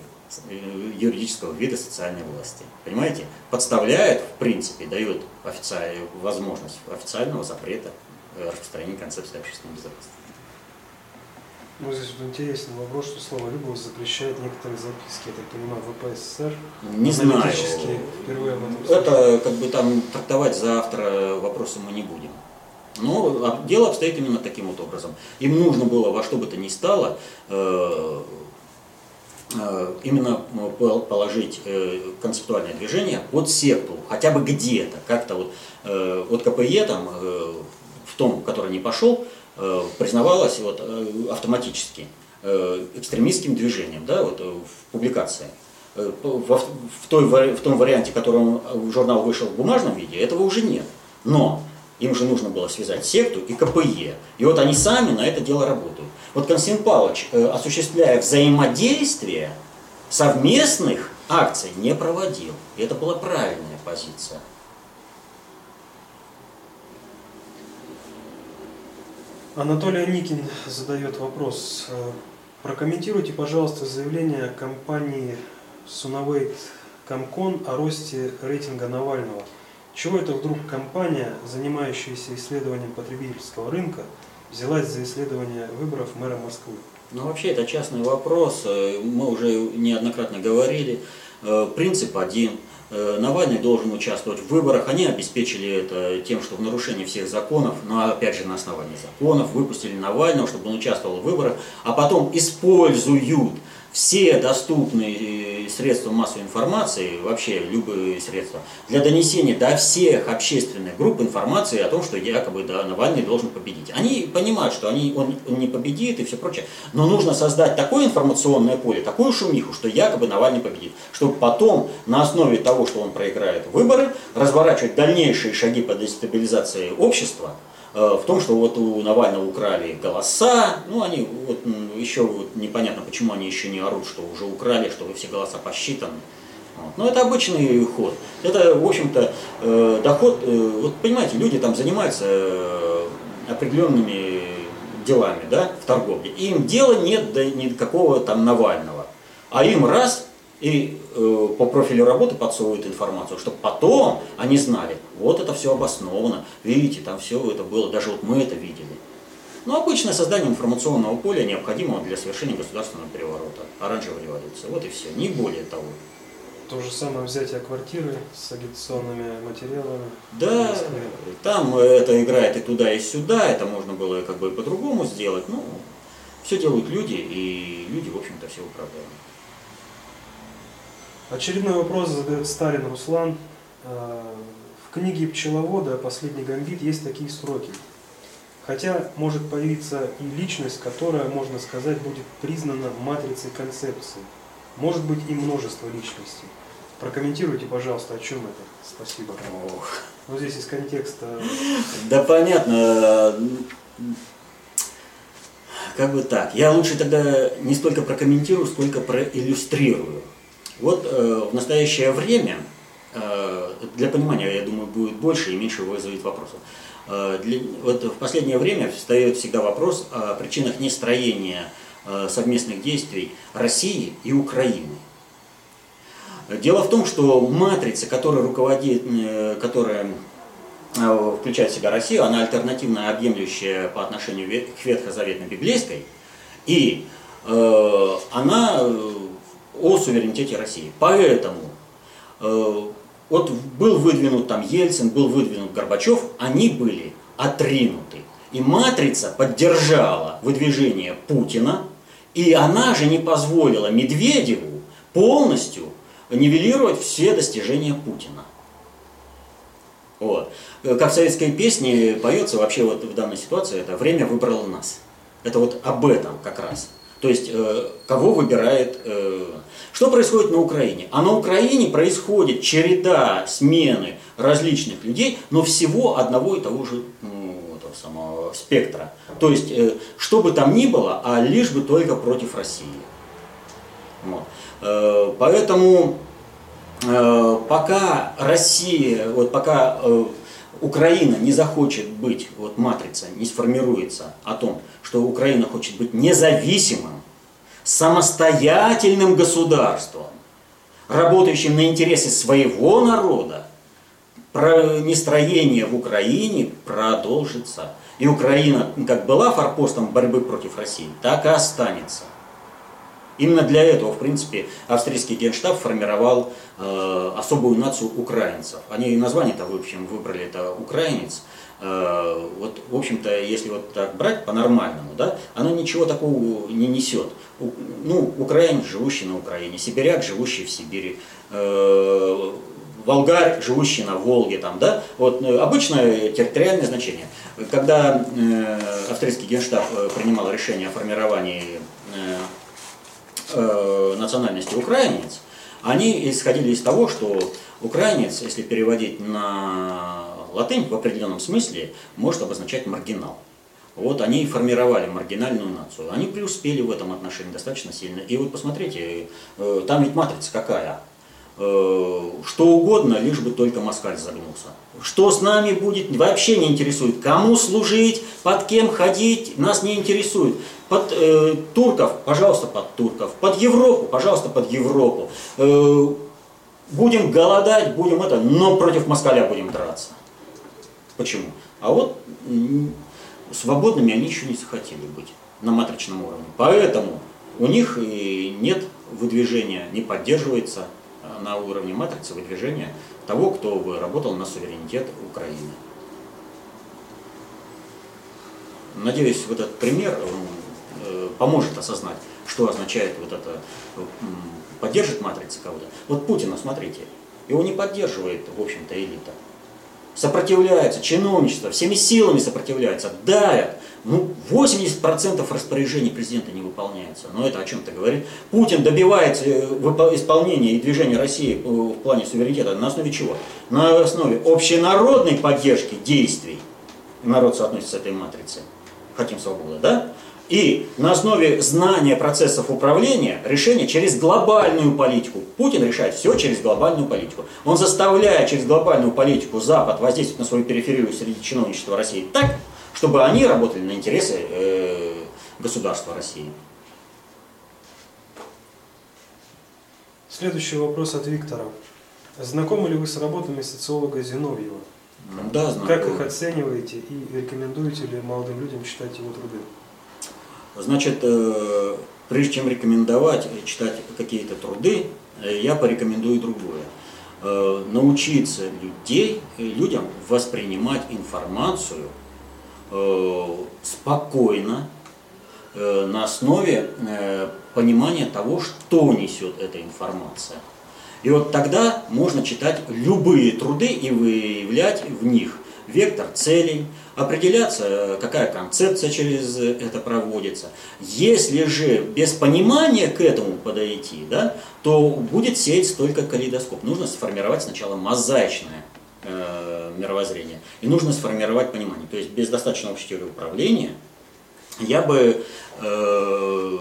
э, юридического вида социальной власти. Понимаете? Подставляет, в принципе, дает официальную возможность официального запрета э, распространения концепции общественной безопасности. Ну, здесь вот интересный вопрос, что слово «любовь» запрещает некоторые записки, я так понимаю, в ВПССР. Не знаю. Впервые об этом Это как бы там трактовать завтра вопросы мы не будем. Но дело обстоит именно таким вот образом. Им нужно было во что бы то ни стало э, э, именно положить э, концептуальное движение под секту, хотя бы где-то, как-то вот, вот КПЕ там, в том, который не пошел, Э, признавалось вот, э, автоматически э, экстремистским движением да, вот, в публикации. В, в, той, в том варианте, в котором журнал вышел в бумажном виде, этого уже нет. Но им же нужно было связать секту и КПЕ. И вот они сами на это дело работают. Вот Константин Павлович, осуществляя взаимодействие, совместных акций не проводил. И это была правильная позиция. Анатолий Аникин задает вопрос. Прокомментируйте, пожалуйста, заявление компании Sunawait Комкон о росте рейтинга Навального. Чего это вдруг компания, занимающаяся исследованием потребительского рынка, взялась за исследование выборов мэра Москвы? Ну, вообще, это частный вопрос. Э, мы уже неоднократно говорили. Э, принцип один – Навальный должен участвовать в выборах. Они обеспечили это тем, что в нарушении всех законов, но опять же на основании законов, выпустили Навального, чтобы он участвовал в выборах, а потом используют все доступные средства массовой информации, вообще любые средства, для донесения до всех общественных групп информации о том, что якобы да, Навальный должен победить. Они понимают, что они, он, он не победит и все прочее, но нужно создать такое информационное поле, такую шумиху, что якобы Навальный победит, чтобы потом на основе того, что он проиграет выборы, разворачивать дальнейшие шаги по дестабилизации общества, в том, что вот у Навального украли голоса, ну они вот еще вот непонятно, почему они еще не орут, что уже украли, что все голоса посчитаны. Вот. Но это обычный ход. Это, в общем-то, э, доход, э, вот понимаете, люди там занимаются определенными делами, да, в торговле. Им дела нет до никакого там Навального. А им раз и э, по профилю работы подсовывают информацию, чтобы потом они знали, вот это все обосновано, видите, там все это было, даже вот мы это видели. Но обычное создание информационного поля необходимого для совершения государственного переворота, оранжевой революции, вот и все, не более того. То же самое взятие квартиры с агитационными материалами. Да, там это играет и туда, и сюда, это можно было как бы по-другому сделать, но все делают люди, и люди, в общем-то, все управляют. Очередной вопрос задает Сталин Руслан. Э, в книге «Пчеловода. Последний гамбит» есть такие строки. Хотя может появиться и личность, которая, можно сказать, будет признана матрицей концепции. Может быть и множество личностей. Прокомментируйте, пожалуйста, о чем это. Спасибо. Ох. Ну, здесь из контекста... Да понятно. Как бы так. Я лучше тогда не столько прокомментирую, сколько проиллюстрирую. Вот э, в настоящее время э, для понимания, я думаю, будет больше и меньше вызовет вопросов. Э, для, вот в последнее время встает всегда вопрос о причинах нестроения э, совместных действий России и Украины. Дело в том, что матрица, которая руководит, э, которая включает в себя Россию, она альтернативно объемлющая по отношению к ветхозаветной библейской, и э, она о суверенитете России. Поэтому э, вот был выдвинут там Ельцин, был выдвинут Горбачев, они были отринуты. И матрица поддержала выдвижение Путина, и она же не позволила Медведеву полностью нивелировать все достижения Путина. Вот. Как в советской песне поется вообще вот в данной ситуации, это «Время выбрало нас». Это вот об этом как раз. То есть, э, кого выбирает... Э, что происходит на Украине? А на Украине происходит череда смены различных людей, но всего одного и того же ну, этого самого спектра. То есть, э, что бы там ни было, а лишь бы только против России. Вот. Поэтому пока Россия, вот пока Украина не захочет быть, вот матрица не сформируется о том, что Украина хочет быть независимым, самостоятельным государством, работающим на интересы своего народа, нестроение в Украине продолжится. И Украина, как была форпостом борьбы против России, так и останется. Именно для этого, в принципе, австрийский генштаб формировал э, особую нацию украинцев. Они название-то, в общем, выбрали это украинец. Э, вот, в общем-то, если вот так брать по-нормальному, да, оно ничего такого не несет. У, ну, украинец, живущий на Украине, сибиряк, живущий в Сибири, э, волгарь, живущий на Волге, там, да, вот э, обычное территориальное значение. Когда э, австрийский генштаб э, принимал решение о формировании э, э, национальности украинец, они исходили из того, что украинец, если переводить на латынь в определенном смысле, может обозначать маргинал. Вот они и формировали маргинальную нацию. Они преуспели в этом отношении достаточно сильно. И вот посмотрите, э, там ведь матрица какая? Э, что угодно, лишь бы только москаль загнулся. Что с нами будет, вообще не интересует. Кому служить, под кем ходить, нас не интересует. Под э, турков, пожалуйста, под турков. Под Европу, пожалуйста, под Европу. Э, будем голодать, будем это, но против москаля будем драться. Почему? А вот свободными они еще не захотели быть на матричном уровне. Поэтому у них и нет выдвижения, не поддерживается а, на уровне матрицы выдвижения того, кто бы работал на суверенитет Украины. Надеюсь, вот этот пример э, поможет осознать, что означает вот это, поддержит матрица кого-то. Вот Путина, смотрите, его не поддерживает, в общем-то, элита сопротивляются, чиновничество всеми силами сопротивляются, давят. Ну, 80% распоряжений президента не выполняется. Но это о чем-то говорит. Путин добивается э, исполнения и движения России в плане суверенитета на основе чего? На основе общенародной поддержки действий. Народ соотносится с этой матрицей. Хотим свободы, да? И на основе знания процессов управления решение через глобальную политику. Путин решает все через глобальную политику. Он заставляет через глобальную политику Запад воздействовать на свою периферию среди чиновничества России так, чтобы они работали на интересы э, государства России. Следующий вопрос от Виктора. Знакомы ли вы с работами социолога Зиновьева? Да, знакомы. Как их оцениваете и рекомендуете ли молодым людям читать его труды? Значит, э, прежде чем рекомендовать читать какие-то труды, э, я порекомендую другое. Э, научиться людей, людям воспринимать информацию спокойно, на основе понимания того, что несет эта информация. И вот тогда можно читать любые труды и выявлять в них вектор целей, определяться, какая концепция через это проводится. Если же без понимания к этому подойти, да, то будет сеять только калейдоскоп. Нужно сформировать сначала мозаичное э, мировоззрение. И нужно сформировать понимание. То есть без достаточного общей теории управления я бы э,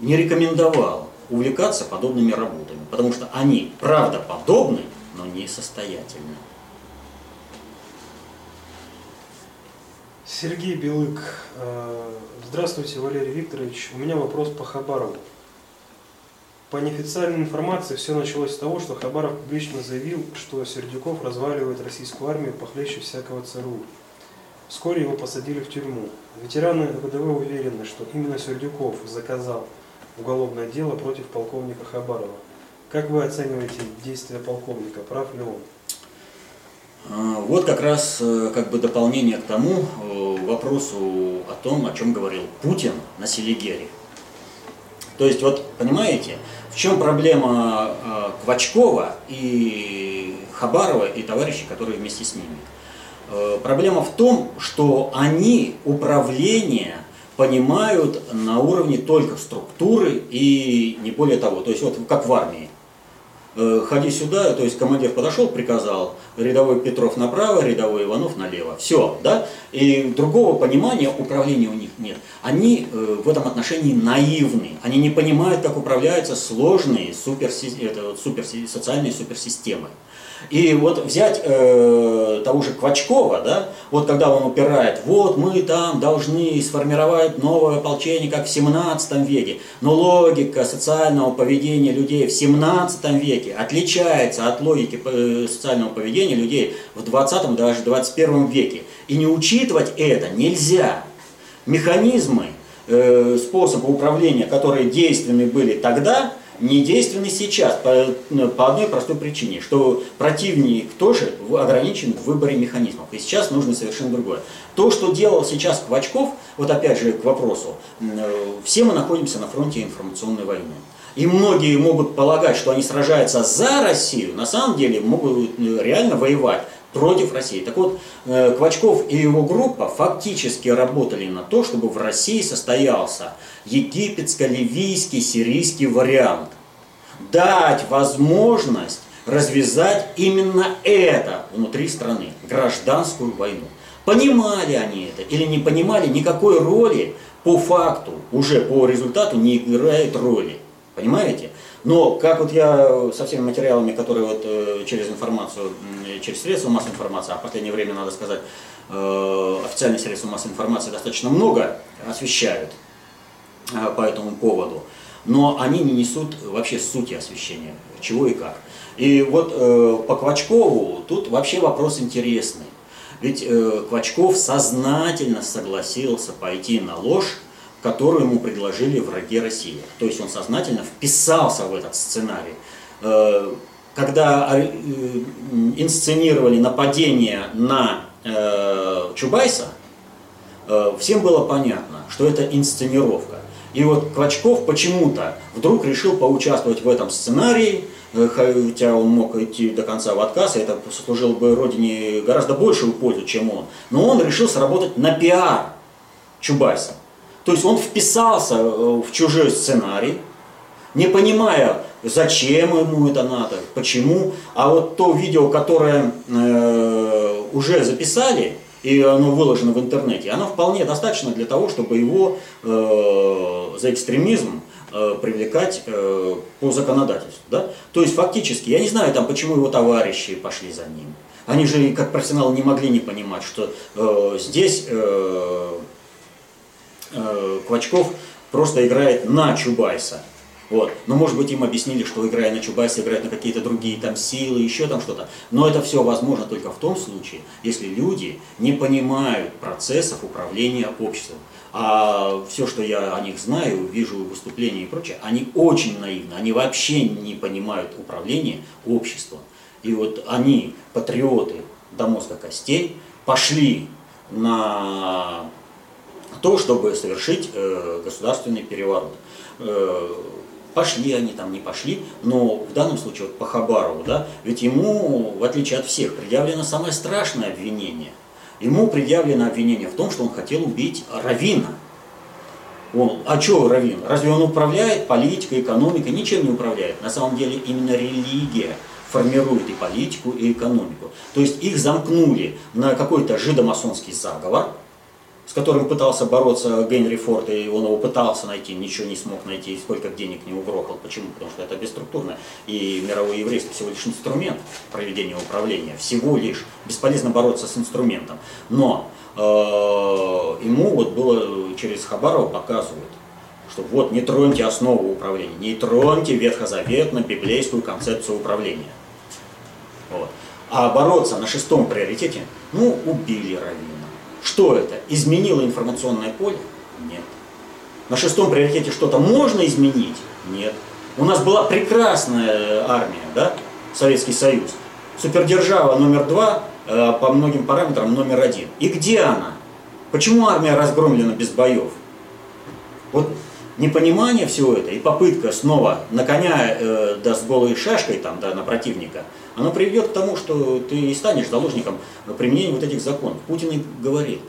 не рекомендовал увлекаться подобными работами, потому что они правдоподобны, но не Сергей Белык. Э, здравствуйте, Валерий Викторович. У меня вопрос по Хабарову. По неофициальной информации все началось с того, что Хабаров публично заявил, что Сердюков разваливает российскую армию похлеще всякого ЦРУ. Вскоре его посадили в тюрьму. Ветераны ВДВ уверены, что именно Сердюков заказал уголовное дело против полковника Хабарова. Как вы оцениваете действия полковника? Прав ли он? А, вот как раз э, как бы дополнение к тому э, вопросу о том, о чем говорил Путин на Селигере. То есть вот понимаете, в чем проблема э, Квачкова и Хабарова и товарищей, которые вместе с ними? Проблема в том, что они управление понимают на уровне только структуры и не более того. То есть вот как в армии. Э, ходи сюда, то есть командир подошел, приказал, рядовой Петров направо, рядовой Иванов налево. Все, да? И другого понимания управления у них нет. Они э, в этом отношении наивны. Они не понимают, как управляются сложные супер, это, супер, социальные суперсистемы. И вот взять э, того же Квачкова, да, вот когда он упирает, вот мы там должны сформировать новое ополчение, как в 17 веке, но логика социального поведения людей в 17 веке отличается от логики э, социального поведения людей в 20 даже 21 веке. И не учитывать это нельзя. Механизмы, э, способы управления, которые действенны были тогда, недейственны сейчас по, ну, по одной простой причине, что противник тоже ограничен в выборе механизмов. И сейчас нужно совершенно другое. То, что делал сейчас Квачков, вот опять же к вопросу, э, все мы находимся на фронте информационной войны. И многие могут полагать, что они сражаются за Россию, на самом деле могут э, реально воевать против России. Так вот, э, Квачков и его группа фактически работали на то, чтобы в России состоялся египетско-ливийский сирийский вариант. Дать возможность развязать именно это внутри страны, гражданскую войну. Понимали они это или не понимали, никакой роли по факту, уже по результату не играет роли. Понимаете? Но как вот я со всеми материалами, которые вот э, через информацию, через средства массовой информации, а в последнее время, надо сказать, э, официальные средства массовой информации достаточно много освещают э, по этому поводу, но они не несут вообще сути освещения, чего и как. И вот по Квачкову тут вообще вопрос интересный. Ведь Квачков сознательно согласился пойти на ложь которую ему предложили враги России. То есть он сознательно вписался в этот сценарий. Э, когда э, инсценировали нападение на э, Чубайса, всем было понятно, что это инсценировка. И вот Клочков почему-то вдруг решил поучаствовать в этом сценарии, хотя он мог идти до конца в отказ, и это служило бы Родине гораздо большую пользу, чем он. Но он решил сработать на пиар Чубайса. То есть он вписался э, в чужой сценарий, не понимая, зачем ему это надо, почему. А вот то видео, которое э, уже записали, и оно выложено в интернете, оно вполне достаточно для того, чтобы его э, за экстремизм э, привлекать э, по законодательству. Да? То есть фактически, я не знаю, там, почему его товарищи пошли за ним. Они же как профессионалы не могли не понимать, что э, здесь э, э, Квачков просто играет на Чубайса. Вот. Но может быть им объяснили, что играя на Чубайса, играет на какие-то другие там силы, еще там что-то. Но это все возможно только в том случае, если люди не понимают процессов управления обществом. А все, что я о них знаю, вижу выступления и прочее, они очень наивны, они вообще не понимают управления обществом. И вот они, патриоты до мозга костей, пошли на то, чтобы совершить э, государственный переворот. Э, пошли они там, не пошли, но в данном случае вот по Хабарову, да, ведь ему, в отличие от всех, предъявлено самое страшное обвинение. Ему предъявлено обвинение в том, что он хотел убить Равина. Он, а что Равин? Разве он управляет политикой, экономикой? Ничем не управляет. На самом деле именно религия формирует и политику, и экономику. То есть их замкнули на какой-то жидомасонский заговор – с которым пытался бороться Генри Форд, и он его пытался найти, ничего не смог найти, сколько денег не угрохал. Почему? Потому что это бесструктурно. И мировое еврейство всего лишь инструмент проведения управления. Всего лишь. Бесполезно бороться с инструментом. Но э, ему вот было через Хабарова показывают, что вот не троньте основу управления, не троньте ветхозаветно-библейскую концепцию управления. Вот. А бороться на шестом приоритете, ну, убили Равина. Что это? Изменило информационное поле? Нет. На шестом приоритете что-то можно изменить? Нет. У нас была прекрасная армия, да, Советский Союз. Супердержава номер два, э, по многим параметрам номер один. И где она? Почему армия разгромлена без боев? Вот непонимание всего это и попытка снова на коня э, да, с голой шашкой там, да, на противника, оно приведет к тому, что ты и станешь заложником применения вот этих законов. Путин и говорит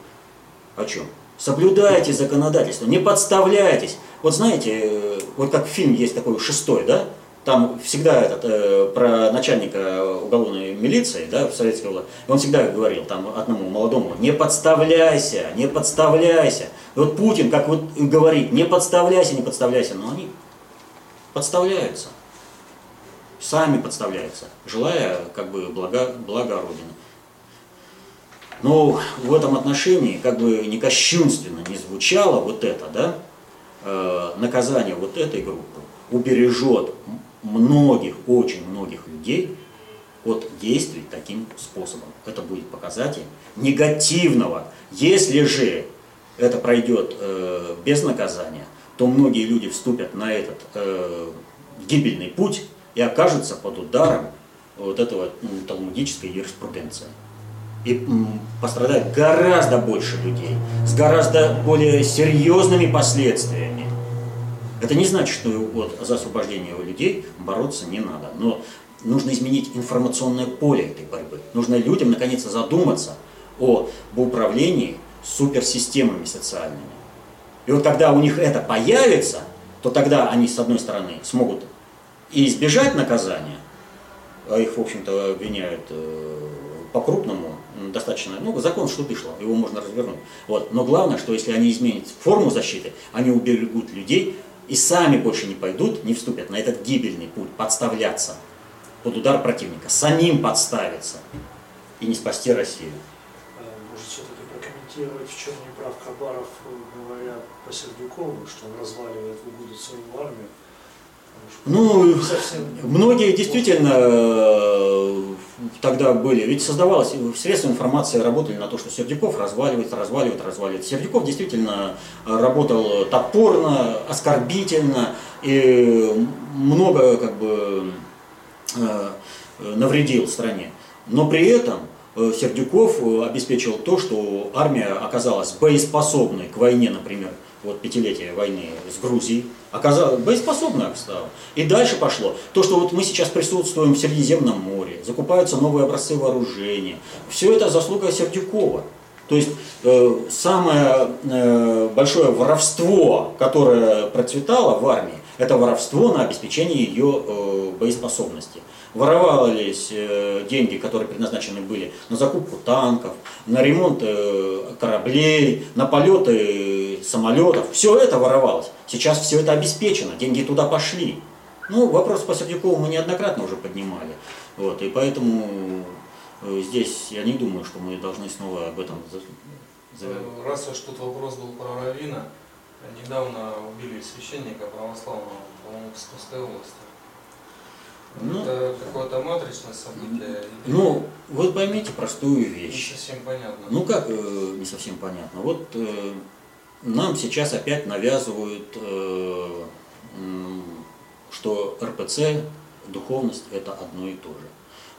о чем? Соблюдайте законодательство, не подставляйтесь. Вот знаете, э, вот как фильм есть такой шестой, да, там всегда этот, э, про начальника уголовной милиции, да, в советской власти, он всегда говорил там одному молодому, не подставляйся, не подставляйся. И вот Путин, как вот говорит, не подставляйся, не подставляйся, но они подставляются, сами подставляются, желая как бы блага, блага Родины. Но в этом отношении, как бы не кощунственно не звучало вот это, да, э, наказание вот этой группы убережет многих, очень многих людей от действий таким способом. Это будет показатель негативного. Если же это пройдет э, без наказания, то многие люди вступят на этот э, гибельный путь и окажутся под ударом вот этого ну, талмудической юриспруденции. И пострадает гораздо больше людей, с гораздо более серьезными последствиями. Это не значит, что вот, за освобождение людей бороться не надо. Но нужно изменить информационное поле этой борьбы. Нужно людям наконец задуматься об управлении суперсистемами социальными. И вот когда у них это появится, то тогда они, с одной стороны, смогут и избежать наказания, а их, в общем-то, обвиняют э, по-крупному, достаточно, ну, закон что пришло, его можно развернуть. Вот. Но главное, что если они изменят форму защиты, они уберегут людей и сами больше не пойдут, не вступят на этот гибельный путь, подставляться под удар противника, самим подставиться и не спасти Россию. Э, может, все-таки прокомментировать, в чем не прав Хабаров, говоря по Сердюкову, что он разваливает в угоду свою армию? Ну, многие действительно э, тогда были, ведь создавалось, средства информации работали на то, что Сердюков разваливает, разваливает, разваливает. Сердюков действительно работал топорно, оскорбительно и много как бы э, навредил стране. Но при этом э, Сердюков обеспечил то, что армия оказалась боеспособной к войне, например, вот пятилетие войны с Грузией, оказалась боеспособна стала. И дальше пошло. То, что вот мы сейчас присутствуем в Средиземном море, закупаются новые образцы вооружения, все это заслуга Сердюкова. То есть э, самое э, большое воровство, которое процветало в армии, это воровство на обеспечение ее э, боеспособности. Воровались э, деньги, которые предназначены были на закупку танков, на ремонт э, кораблей, на полеты самолетов. Все это воровалось. Сейчас все это обеспечено, деньги туда пошли. Ну, вопрос по Сердюкову мы неоднократно уже поднимали. Вот, и поэтому здесь я не думаю, что мы должны снова об этом Раз уж тут вопрос был про Равина, недавно убили священника православного, по-моему, в Псковской области. Ну, это какое-то матричное событие? Ну, вот поймите простую Не вещь. совсем понятно. Ну как э, не совсем понятно? Вот э, нам сейчас опять навязывают, э, что РПЦ, духовность это одно и то же.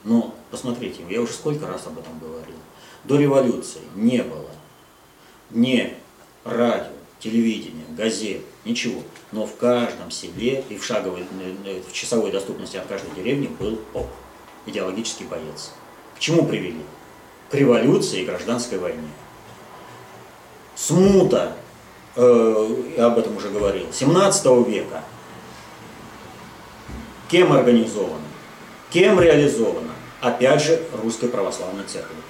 Но посмотрите, я уже сколько раз об этом говорил. До революции не было ни радио, телевидения, газет, ничего. Но в каждом селе и в шаговой, э, в часовой доступности от каждой деревни был поп, идеологический боец. К чему привели? К революции и гражданской войне. Смута, э, я об этом уже говорил, 17 века. Кем организована? Кем реализована? Опять же, Русской Православной Церковью.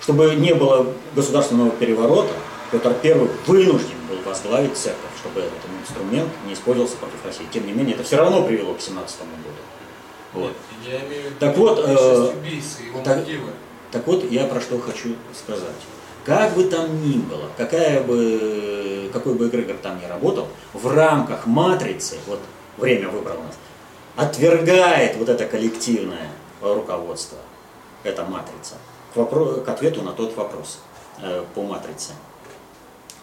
Чтобы не было государственного переворота, Петр I вынужден был возглавить церковь, чтобы этот инструмент не использовался против России. Тем не менее, это все равно привело к 17 году. Вот. Я имею в виду Так вот, э, убийцы, его так- мотивы. Так вот, я про что хочу сказать. Как бы там ни было, какая бы, какой бы эгрегор там ни работал, в рамках матрицы, вот время выбрано, отвергает вот это коллективное руководство, эта матрица, к, вопро- к ответу на тот вопрос э, по матрице.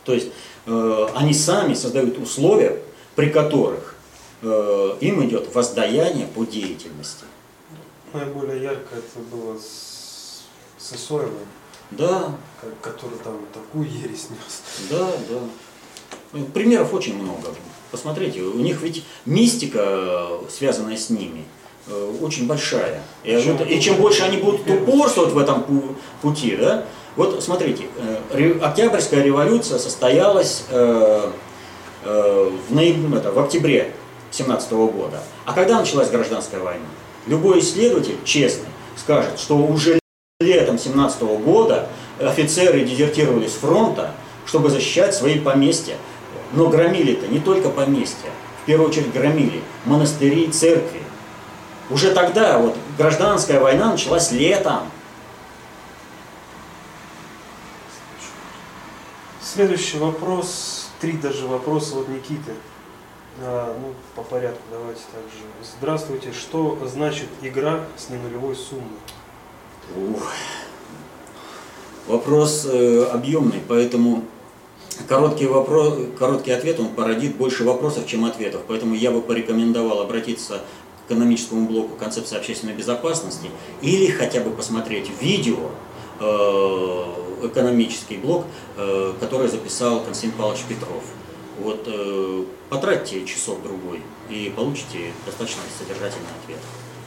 То есть э, они сами создают условия, при которых э, им идет воздаяние по деятельности. Наиболее ярко это было с, с Исоевым, Да, ко- который там такую ересь нес. Да, да. Ну, Примеров очень много. Посмотрите, у них ведь мистика, э, связанная с ними, э, очень большая. И, вот- и чем больше они будут упорствовать в этом пу- пути, да, вот смотрите, э, Октябрьская революция состоялась э, э, в, нояб- это, октябре 17 года. А когда началась гражданская война? Любой исследователь, честный, скажет, что уже летом 17 года офицеры дезертировали с фронта, чтобы защищать свои поместья. Но громили-то не только поместья, в первую очередь громили монастыри церкви. Уже тогда вот гражданская война началась летом. Следующий вопрос, три даже вопроса от Никиты. А, ну, по порядку давайте также. Здравствуйте, что значит игра с ненулевой суммой? Ух. Вопрос э, объемный, поэтому короткий, вопрос, короткий ответ он породит больше вопросов, чем ответов. Поэтому я бы порекомендовал обратиться к экономическому блоку концепции общественной безопасности или хотя бы посмотреть видео э, экономический блок, э, который записал Константин Павлович Петров. Вот э, потратьте часок другой и получите достаточно содержательный ответ.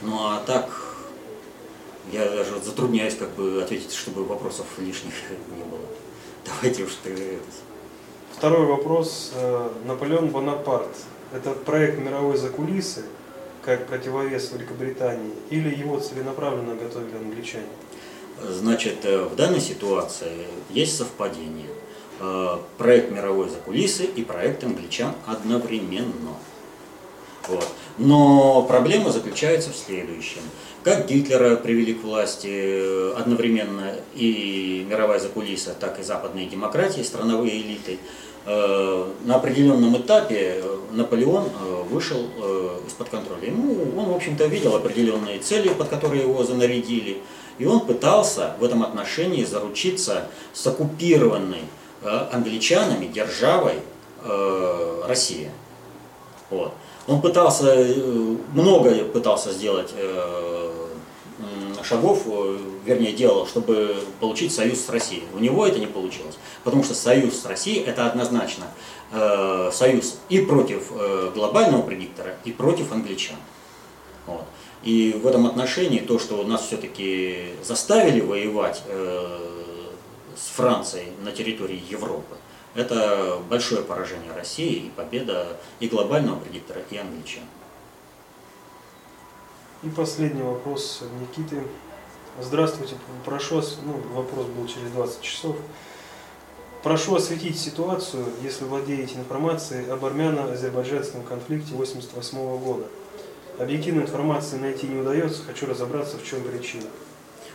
Ну а так я даже затрудняюсь как бы ответить, чтобы вопросов лишних не было. Давайте уж ты... Второй вопрос. Э, Наполеон Бонапарт. Это проект мировой закулисы, как противовес Великобритании, или его целенаправленно готовили англичане? Значит, э, в данной ситуации есть совпадение. Э, Проект мировой закулисы и проект англичан одновременно. Вот. Но проблема заключается в следующем. Как Гитлера привели к власти э, одновременно и мировая закулиса, так и западные демократии, страновые элиты, на определенном этапе Наполеон вышел из-под контроля. Ему, он, в общем-то, видел определенные цели, под которые его занарядили, и он пытался в этом отношении заручиться с оккупированной э, англичанами державой э, Россия. Вот. Он пытался, э, многое пытался сделать э, шагов, э, вернее делал, чтобы получить союз с Россией. У него это не получилось, потому что союз с Россией это однозначно э, союз и против э, глобального предиктора, и против англичан. Вот. И в этом отношении то, что нас все-таки заставили воевать э, с Францией на территории Европы, это большое поражение России и победа и глобального предиктора, и англичан. И последний вопрос Никиты. Здравствуйте, прошу, ну, вопрос был через 20 часов. Прошу осветить ситуацию, если владеете информацией об армяно-азербайджанском конфликте 88 года. Объективной информации найти не удается, хочу разобраться, в чем причина.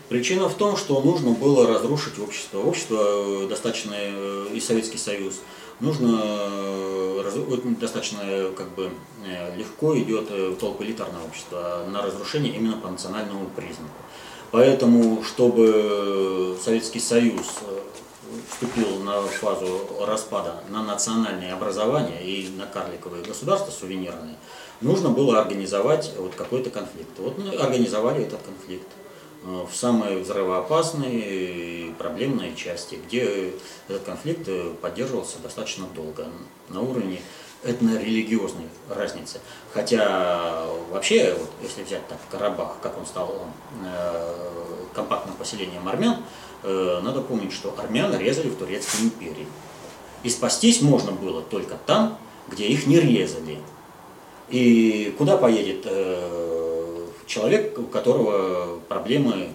Причина в том, что нужно было разрушить общество. Общество э, достаточно, э, и Советский Союз, нужно э, достаточно как бы легко идет толк элитарного общества на разрушение именно по национальному признаку. Поэтому, чтобы Советский Союз вступил на фазу распада на национальные образования и на карликовые государства сувенирные, нужно было организовать вот какой-то конфликт. Вот мы организовали этот конфликт э, в самой взрывоопасной и проблемной части, где этот конфликт э, поддерживался достаточно долго на уровне этно-религиозной разницы. Хотя вообще, вот, если взять так Карабах, как он стал э, компактным поселением армян, э, надо помнить, что армян резали в Турецкой империи. И спастись можно было только там, где их не резали. И куда поедет э, человек, у которого проблемы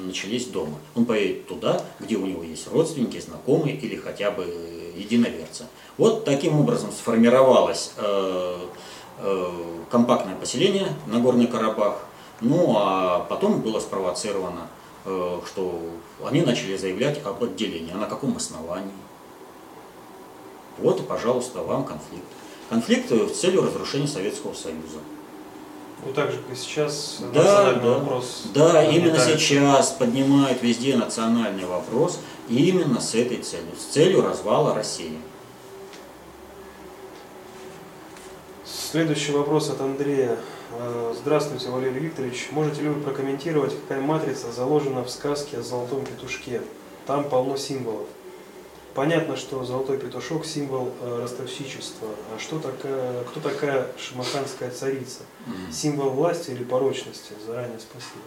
начались дома. Он поедет туда, где у него есть родственники, знакомые или хотя бы единоверцы. Вот таким образом сформировалось э, э, компактное поселение на Горный Карабах. Ну а потом было спровоцировано, что они начали заявлять об отделении. А на каком основании? Вот пожалуйста, вам конфликт. Конфликт с целью разрушения Советского Союза. Ну, так же, как и сейчас, Да, национальный да. вопрос. Да, именно сейчас поднимают везде национальный вопрос именно с этой целью, с целью развала России. Следующий вопрос от Андрея. Э, Здравствуйте, Валерий Викторович. Можете ли вы прокомментировать, какая матрица заложена в сказке о золотом петушке? Там полно символов. Понятно, что золотой петушок – символ э, ростовщичества. А что такая, кто такая шамаханская царица? Символ власти или порочности? Заранее спасибо.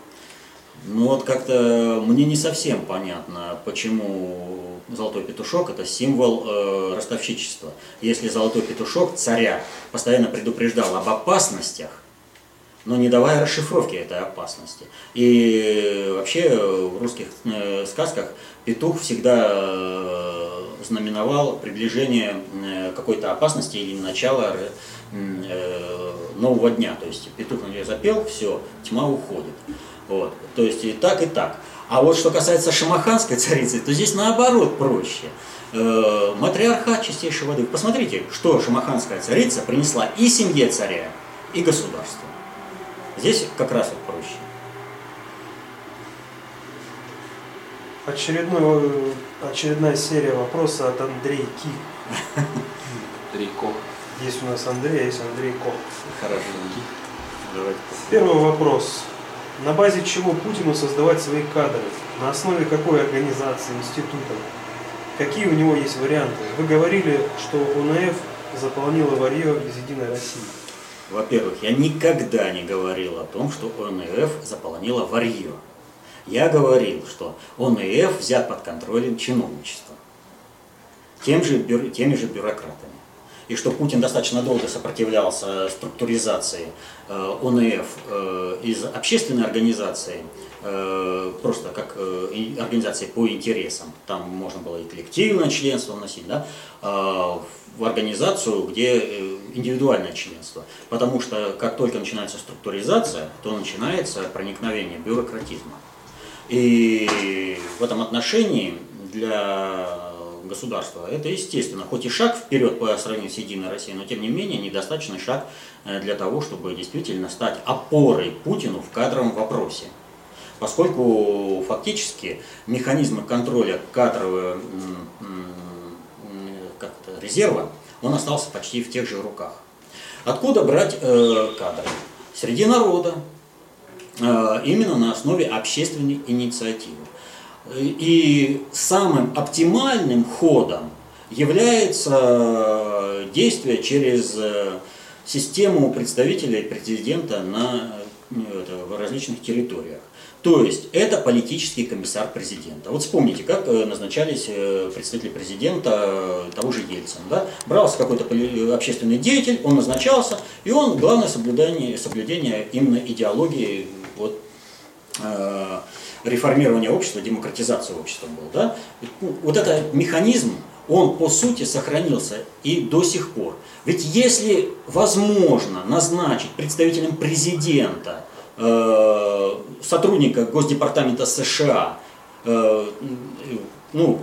Ну вот как-то мне не совсем понятно, почему золотой петушок это символ э, ростовщичества. Если золотой петушок царя постоянно предупреждал об опасностях, но не давая расшифровки этой опасности. И вообще в русских э, сказках петух всегда э, знаменовал приближение э, какой-то опасности или начало нового дня. То есть петух на нее запел, все, тьма уходит. Вот. То есть и так, и так. А вот что касается шамаханской царицы, то здесь наоборот проще. Матриархат чистейшей воды. Посмотрите, что шамаханская царица принесла и семье царя, и государству. Здесь как раз вот проще. Очередной, очередная серия вопросов от Андрея Ки. Трико. Есть у нас Андрей, а есть Андрей Ко. Хорошо. Давайте. Первый вопрос. На базе чего Путину создавать свои кадры? На основе какой организации, института? Какие у него есть варианты? Вы говорили, что ОНФ заполнила варье из Единой России. Во-первых, я никогда не говорил о том, что ОНФ заполонила варье. Я говорил, что ОНФ взят под контролем чиновничества. Тем же, теми же бюрократами. И что Путин достаточно долго сопротивлялся структуризации э, ОНФ э, из общественной организации, э, просто как организации по интересам, там можно было и коллективное членство вносить, да, а в организацию, где э, индивидуальное членство. Потому что как только начинается структуризация, то начинается проникновение бюрократизма. И в этом отношении для государства это естественно, хоть и шаг вперед по сравнению с Единой Россией, но тем не менее недостаточный шаг э, для того, чтобы действительно стать опорой Путину в кадровом вопросе. Поскольку фактически механизмы контроля кадрового как-то резерва, он остался почти в тех же руках. Откуда брать э, кадры? Среди народа, э, именно на основе общественной инициативы. И самым оптимальным ходом является действие через э, систему представителей президента на э, это, в различных территориях. То есть это политический комиссар президента. Вот вспомните, как э, назначались э, представители президента э, того же Ельцина. Да? Брался какой-то общественный деятель, он назначался, и он главное соблюдение, соблюдение именно идеологии вот, э, реформирования общества, демократизации общества был. Да? И, ну, Вот этот механизм, он по сути сохранился и до сих пор. Ведь если возможно назначить представителем президента сотрудника Госдепартамента США, э, ну,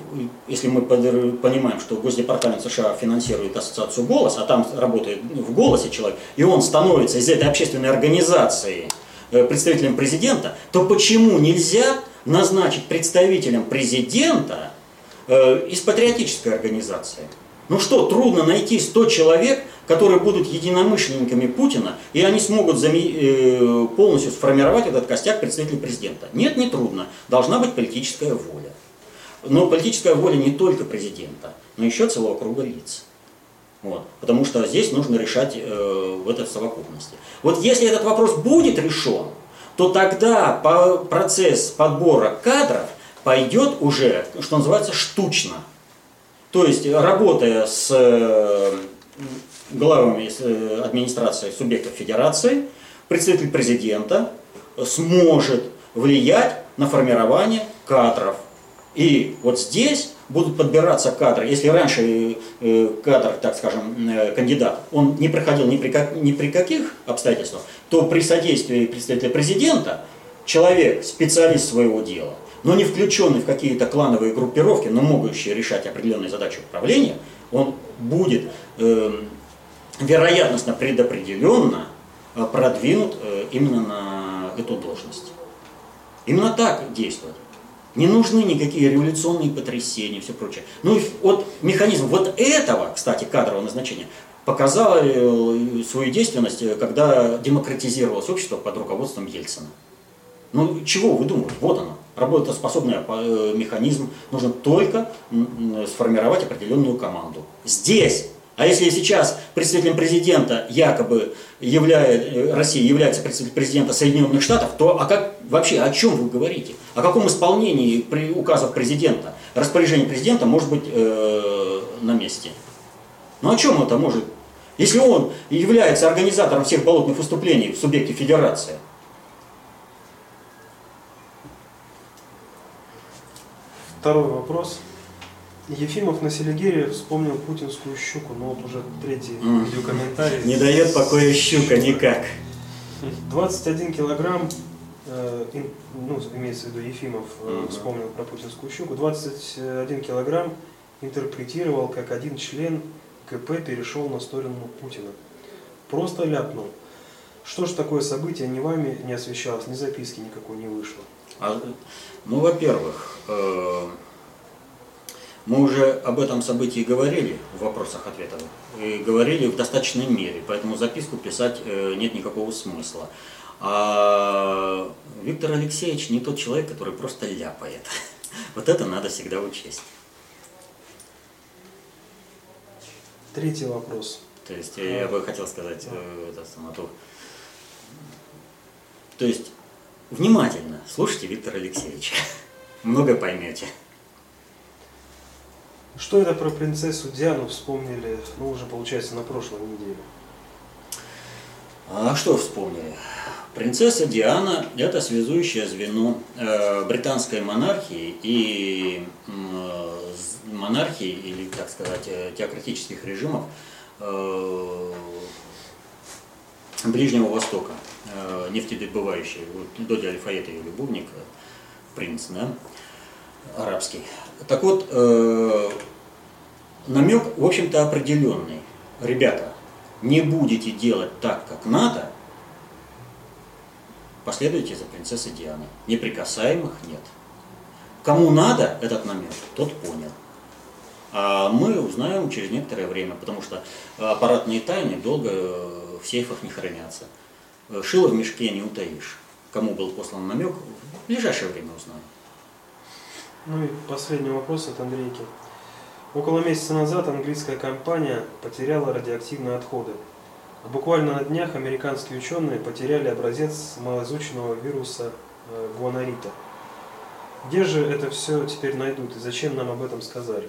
если мы понимаем, что Госдепартамент США финансирует ассоциацию «Голос», а там работает в «Голосе» человек, и он становится из этой общественной организации э, представителем президента, то почему нельзя назначить представителем президента э, из патриотической организации? Ну что, трудно найти 100 человек, которые будут единомышленниками Путина, и они смогут заме- э, полностью сформировать этот костяк представителей президента. Нет, не трудно. Должна быть политическая воля. Но политическая воля не только президента, но еще целого круга лиц. Вот. Потому что здесь нужно решать э, в этой совокупности. Вот если этот вопрос будет решен, то тогда по- процесс подбора кадров пойдет уже, что называется, штучно. То есть, работая с э, главами э, администрации субъектов федерации, представитель президента сможет влиять на формирование кадров. И вот здесь будут подбираться кадры. Если раньше э, кадр, так скажем, кандидат, он не проходил ни при, как, ни при каких обстоятельствах, то при содействии представителя президента человек, специалист своего дела, но не включенный в какие-то клановые группировки, но могущий решать определенные задачи управления, он будет э, вероятностно предопределенно э, продвинут э, именно на эту должность. Именно так действует. Не нужны никакие революционные потрясения и все прочее. Ну и вот механизм вот этого, кстати, кадрового назначения, показал э, свою действенность, когда демократизировалось общество под руководством Ельцина. Ну, чего вы думаете? Вот оно. Работоспособный э, механизм. Нужно только сформировать определенную команду. Здесь. А если сейчас представителем президента якобы являет, э, Россия является представителем президента Соединенных Штатов, то а как вообще о чем вы говорите? О каком исполнении при указов президента, распоряжение президента может быть э, на месте? Ну о чем это может? Если он является организатором всех болотных выступлений в субъекте федерации, Второй вопрос. Ефимов на Селигере вспомнил путинскую щуку, но вот уже третий М. видеокомментарий. не дает покоя щука никак. 21 килограмм, э, ну, имеется в виду Ефимов, э, Мгм. вспомнил про путинскую щуку, 21 килограмм интерпретировал, как один член КП перешел на сторону Путина. Просто ляпнул. Что ж такое событие ни вами не освещалось, ни записки никакой не вышло. А, ну, во-первых, э, мы уже об этом событии говорили в вопросах-ответах, и говорили в достаточной мере, поэтому записку писать э, нет никакого смысла. А Виктор Алексеевич не тот человек, который просто ляпает. Вот это надо всегда учесть. Третий вопрос. То есть э, я бы хотел сказать, это самое то. То есть внимательно слушайте Виктора Алексеевича. Много поймете. Что это про принцессу Диану вспомнили, ну, уже, получается, на прошлой неделе? А что вспомнили? Принцесса Диана – это связующее звено э, британской монархии и э, монархии, или, так сказать, э, теократических режимов э, Ближнего Востока, э, нефтедобывающие. Вот Доди Альфаэт ее любовник, э, принц, да, арабский. Так вот, э, намек, в общем-то, определенный. Ребята, не будете делать так, как надо, последуйте за принцессой Дианой. Неприкасаемых нет. Кому надо этот намек, тот понял. А мы узнаем через некоторое время, потому что аппаратные тайны долго в сейфах не хранятся. Э, Шило в мешке не утаишь. Кому был послан намек, в ближайшее время узнаем. Ну и последний вопрос от Андрейки. Около месяца назад английская компания потеряла радиоактивные отходы. А буквально на днях американские ученые потеряли образец малоизученного вируса э, гуанорита. Где же это все теперь найдут и зачем нам об этом сказали?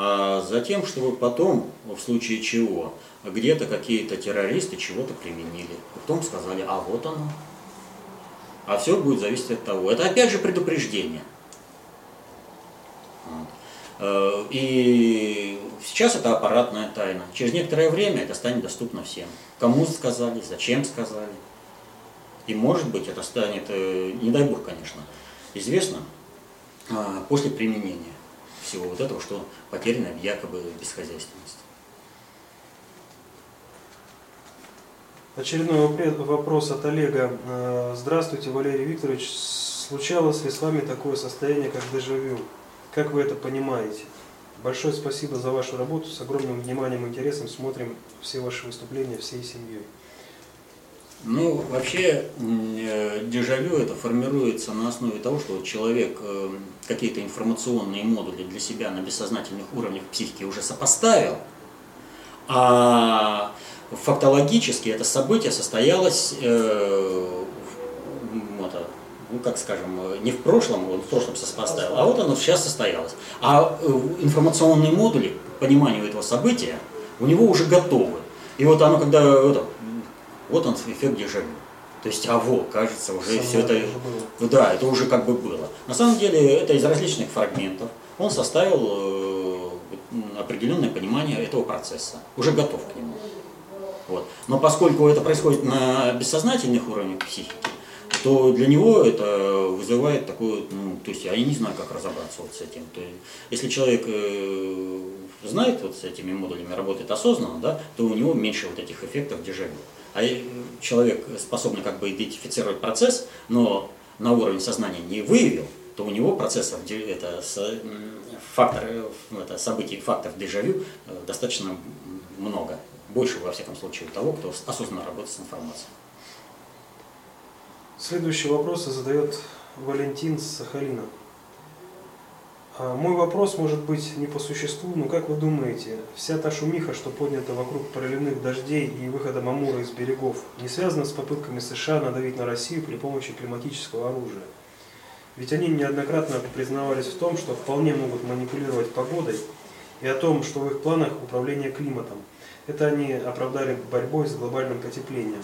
А затем, чтобы потом, в случае чего, где-то какие-то террористы чего-то применили. Потом сказали, а вот оно. А все будет зависеть от того. Это опять же предупреждение. Э, И сейчас это аппаратная тайна. Через некоторое время это станет доступно всем. Кому сказали, зачем сказали. И может быть это станет, э, не дай бог, конечно, известно а, после применения всего вот этого, что потеряна якобы бесхозяйственность. Очередной вопрос от Олега. Э, Здравствуйте, Валерий Викторович. Случалось ли с вами такое состояние, как дежавю? Как вы это понимаете? Большое спасибо за вашу работу. С огромным вниманием и интересом смотрим все ваши выступления всей семьей. Ну, вообще, э, дежавю это формируется на основе того, что человек э, какие-то информационные модули для себя на бессознательных уровнях психики уже сопоставил, а фактологически это событие состоялось, э, это, ну, как скажем, э, не в прошлом, он в прошлом сопоставил, а вот оно сейчас состоялось. А информационные модули к пониманию этого события у него уже готовы. И вот оно, когда это, вот он эффект дежавю. То есть, а во, кажется, уже Самое все это... уже было. Ну Да, это уже как бы было. На самом деле, это из различных фрагментов. Он составил э, определенное понимание этого процесса, уже готов к нему. Вот. Но поскольку это происходит на бессознательных уровнях психики, то для него это вызывает такое, ну, то есть я не знаю, как разобраться вот с этим. То есть, если человек э, знает вот с этими модулями, работает осознанно, да, то у него меньше вот этих эффектов дежавю. А э, человек способный как бы идентифицировать процесс, но на уровне сознания не выявил, то у него процессов, это, фактор, э, это событий, фактов дежавю достаточно много. Больше, во всяком случае, у того, кто осознанно работает с информацией. Следующий вопрос задает Валентин Сахалина. А, Мой вопрос может быть не по существу, но как вы думаете, вся та шумиха, что поднята вокруг проливных дождей и выходом Амура из берегов, не связана с попытками США надавить на Россию при помощи климатического оружия? Ведь они неоднократно признавались в том, что вполне могут манипулировать погодой и о том, что в их планах управление климатом. Это они оправдали борьбой с глобальным потеплением.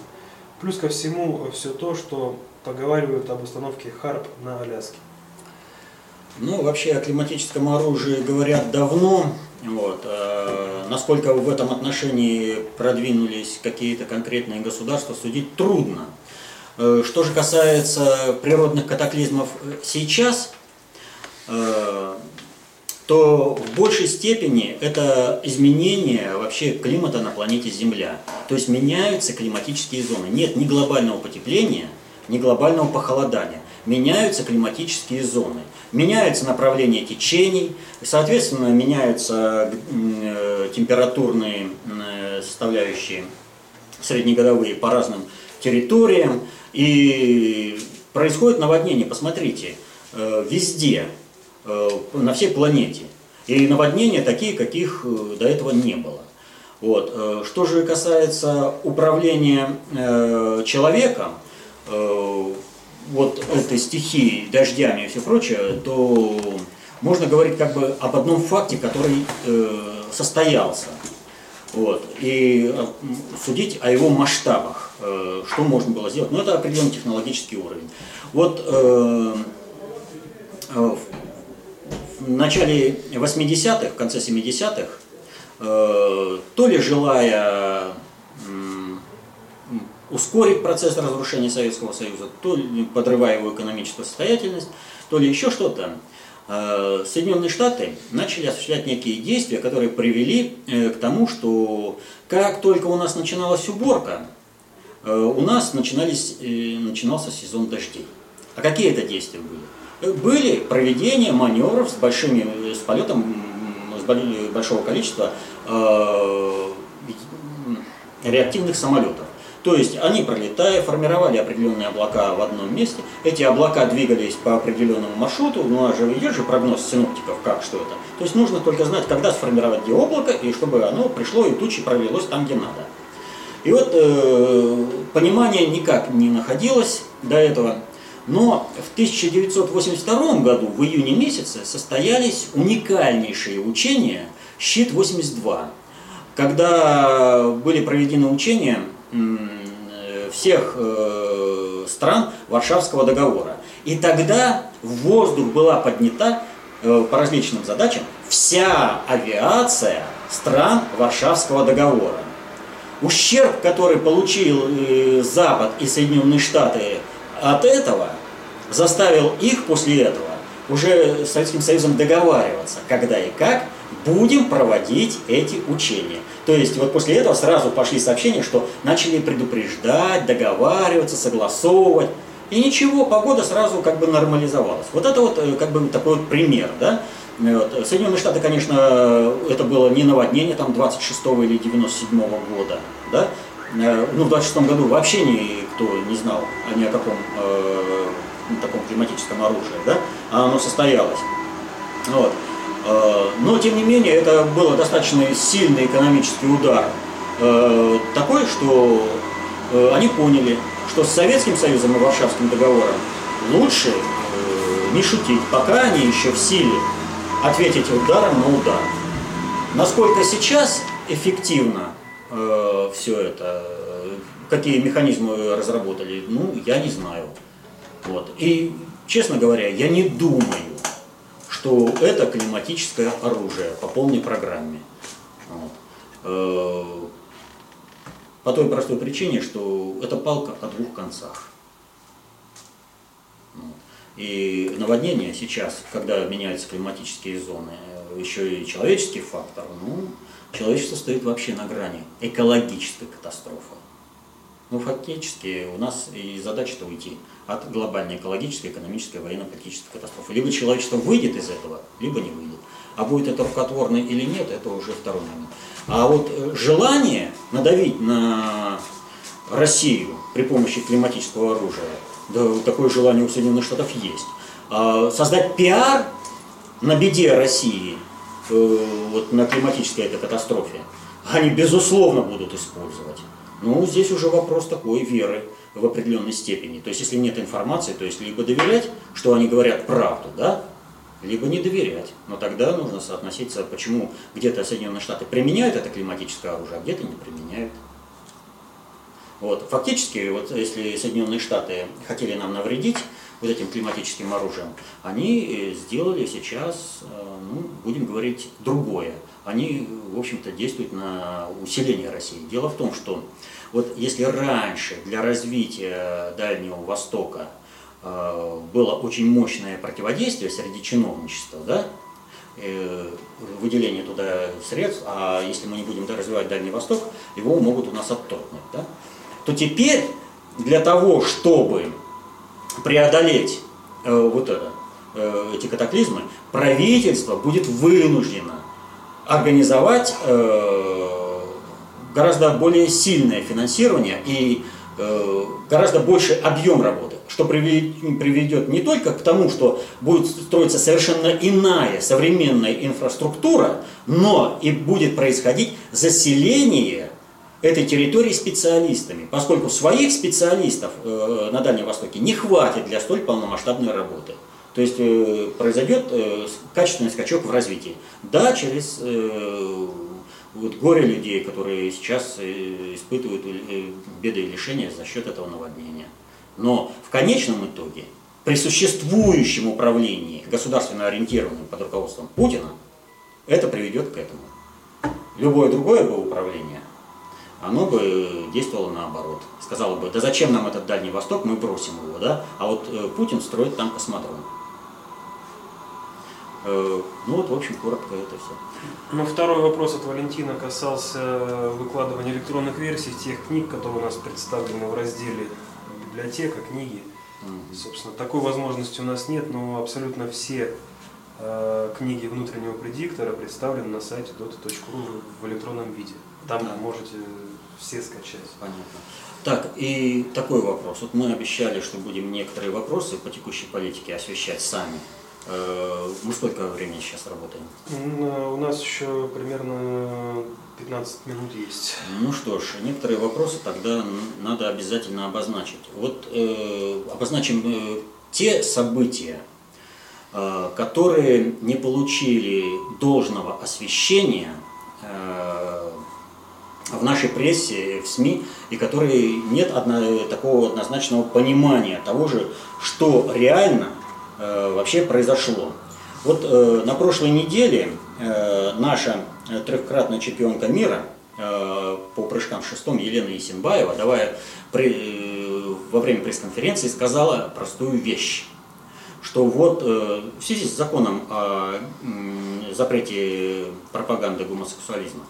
Плюс ко всему все то, что поговаривают об установке ХАРП на Аляске. Ну, вообще о климатическом оружии говорят давно. Вот. э, насколько в этом отношении продвинулись какие-то конкретные государства, судить трудно. Э, что же касается природных катаклизмов э, сейчас, э, то в большей степени это изменение вообще климата на планете Земля. То есть меняются климатические зоны. Нет ни глобального потепления, ни глобального похолодания. Меняются климатические зоны. Меняются направления течений, соответственно, меняются э, температурные э, составляющие среднегодовые по разным территориям. И происходит наводнение, посмотрите, э, везде, на всей планете. И наводнения такие, каких э, до этого не было. Вот. э, Что же касается управления э, человеком, э, вот этой стихией, дождями и все прочее, то можно говорить как бы об одном факте, который э, состоялся. Вот. И э, судить о его масштабах, э, что можно было сделать. Но это определенный технологический уровень. Вот э, э, в начале 80-х, в конце 70-х, э, то ли желая ускорить процесс разрушения Советского Союза, то ли подрывая его экономическую состоятельность, то ли еще что-то, э, Соединенные Штаты начали осуществлять некие действия, которые привели э, к тому, что как только у нас начиналась уборка, у нас начинались, начинался сезон дождей. А какие это действия были? Были проведение маневров с большими, с полетом с бо- большого количества э, реактивных самолетов. То есть они, пролетая, формировали определенные облака в одном месте. Эти облака двигались по определенному маршруту. Ну, а же идет же прогноз синоптиков, как, что это. То есть нужно только знать, когда сформировать где облако, и чтобы оно пришло и тучи пролилось там, где надо. И вот э, понимания никак не находилось до этого. Но в 1982 году, в июне месяце, состоялись уникальнейшие учения «Щит-82», когда были проведены учения э, всех э, стран Варшавского договора. И тогда в воздух была поднята э, по различным задачам вся авиация стран Варшавского договора. Ущерб, который получил Запад и Соединенные Штаты от этого, заставил их после этого уже с Советским Союзом договариваться, когда и как будем проводить эти учения. То есть вот после этого сразу пошли сообщения, что начали предупреждать, договариваться, согласовывать. И ничего, погода сразу как бы нормализовалась. Вот это вот э, как бы такой вот пример, да. Вот. Соединенные Штаты, конечно, это было не наводнение там 26 или 97 года, да. Э, Ну, в 26 году вообще никто не знал ни о каком э, таком климатическом оружии, да, а оно состоялось. Вот. Э, Но, тем не менее, это был достаточно сильный экономический удар. Э, Такой, что э, они поняли, что с Советским Союзом и Варшавским договором лучше не шутить, пока они еще в силе ответить ударом на удар. Насколько сейчас эффективно все это, какие механизмы разработали, ну, я не знаю. Вот. И, честно говоря, я не думаю, что это климатическое оружие по полной программе. Вот. Э, по той простой причине, что это палка о двух концах. И наводнение сейчас, когда меняются климатические зоны, еще и человеческий фактор, ну, человечество стоит вообще на грани экологической катастрофы. Ну, фактически у нас и задача-то уйти от глобальной экологической, экономической, военно-политической катастрофы. Либо человечество выйдет из этого, либо не выйдет. А будет это рукотворно или нет, это уже второй момент. А вот э, желание надавить на Россию при помощи климатического оружия, да, такое желание у Соединенных Штатов есть. А создать пиар на беде России, э, вот на климатической этой катастрофе, они безусловно будут использовать. Ну, здесь уже вопрос такой веры в определенной степени. То есть, если нет информации, то есть либо доверять, что они говорят правду, да, либо не доверять. Но тогда нужно соотноситься, почему где-то Соединенные Штаты применяют это климатическое оружие, а где-то не применяют. Вот. Фактически, вот если Соединенные Штаты хотели нам навредить вот этим климатическим оружием, они э, сделали сейчас, э, ну, будем говорить, другое. Они, в общем-то, действуют на усиление России. Дело в том, что вот если раньше для развития Дальнего Востока э, было очень мощное противодействие среди чиновничества, да, э, выделение туда средств, а если мы не будем развивать Дальний Восток, его могут у нас отторгнуть, да, то теперь для того, чтобы преодолеть э, вот это, эти катаклизмы, правительство будет вынуждено организовать гораздо более сильное финансирование и э, гораздо больше объем работы, что приведет не только к тому, что будет строиться совершенно иная современная инфраструктура, но и будет происходить заселение этой территории специалистами, поскольку своих специалистов э, на Дальнем Востоке не хватит для столь полномасштабной работы. То есть э, произойдет качественный скачок в развитии. Да, через вот горе людей, которые сейчас э, испытывают э, беды и лишения за счет этого наводнения. Но в конечном итоге, при существующем управлении, государственно ориентированном под руководством Путина, это приведет к этому. Любое другое бы управление, оно бы действовало наоборот. Сказало бы, да зачем нам этот Дальний Восток, мы бросим его, да? А вот э, Путин строит там космодром. Ну вот, в общем, коротко это все. Ну, второй вопрос от Валентина касался выкладывания электронных версий тех книг, которые у нас представлены в разделе библиотека, книги. Mm-hmm. Собственно, такой возможности у нас нет, но абсолютно все э, книги внутреннего предиктора представлены на сайте dota.ru в электронном виде. Там да. можете все скачать. Понятно. Так, и такой вопрос. Вот мы обещали, что будем некоторые вопросы по текущей политике освещать сами. Э, мы сколько времени сейчас работаем? У нас еще примерно 15 минут есть. Ну что ж, некоторые вопросы тогда надо обязательно обозначить. Вот э, обозначим э, те события, э, которые не получили должного освещения э, в нашей прессе, в СМИ, и которые нет одно, такого однозначного понимания того же, что реально Э, вообще произошло. Вот э, на прошлой неделе э, наша трехкратная чемпионка мира по прыжкам в шестом Елена Исенбаева, давая при, во время пресс-конференции, сказала простую вещь, что вот в связи с законом о запрете пропаганды гомосексуализма,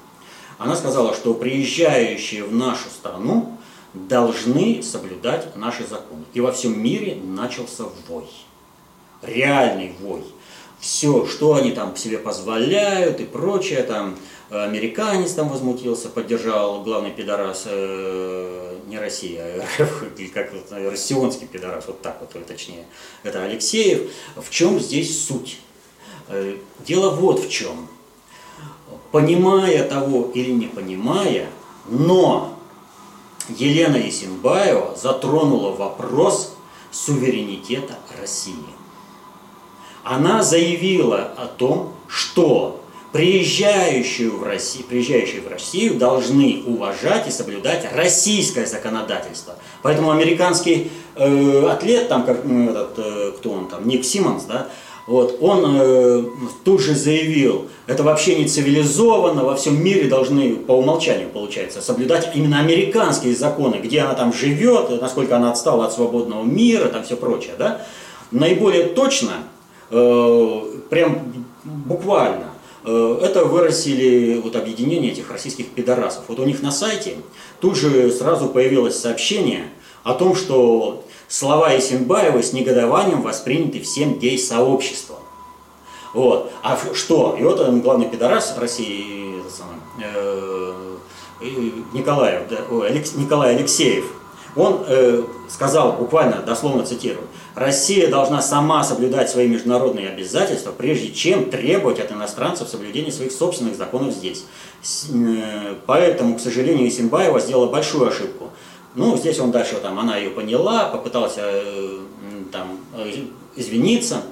она сказала, что приезжающие в нашу страну должны соблюдать наши законы. И во всем мире начался вой реальный вой. Все, что они там себе позволяют и прочее, там американец там возмутился, поддержал главный пидорас э, не Россия, а как россионский пидорас, вот так вот точнее, это Алексеев. В чем здесь суть? Э, дело вот в чем. Понимая того или не понимая, но Елена Есенбаева затронула вопрос суверенитета России она заявила о том, что приезжающие в Россию, приезжающие в Россию должны уважать и соблюдать российское законодательство. Поэтому американский э, атлет, там, как, ну, этот, э, кто он там, Ник Симмонс, да, вот, он э, тут же заявил, это вообще не цивилизованно, во всем мире должны по умолчанию, получается, соблюдать именно американские законы, где она там живет, насколько она отстала от свободного мира, там все прочее, да. Наиболее точно, прям буквально, э, это выразили вот объединение этих российских пидорасов. Вот у них на сайте тут же сразу появилось сообщение о том, что слова Исенбаева с негодованием восприняты всем гей-сообществом. Вот. А что? И вот он, главный пидорас России, э, Николаев, Николай Алексеев, он э, сказал, буквально, дословно цитирую, Россия должна сама соблюдать свои международные обязательства, прежде чем требовать от иностранцев соблюдения своих собственных законов здесь. Э, поэтому, к сожалению, Исенбаева сделала большую ошибку. Ну, здесь он дальше, там, она ее поняла, попыталась э, там, э, извиниться.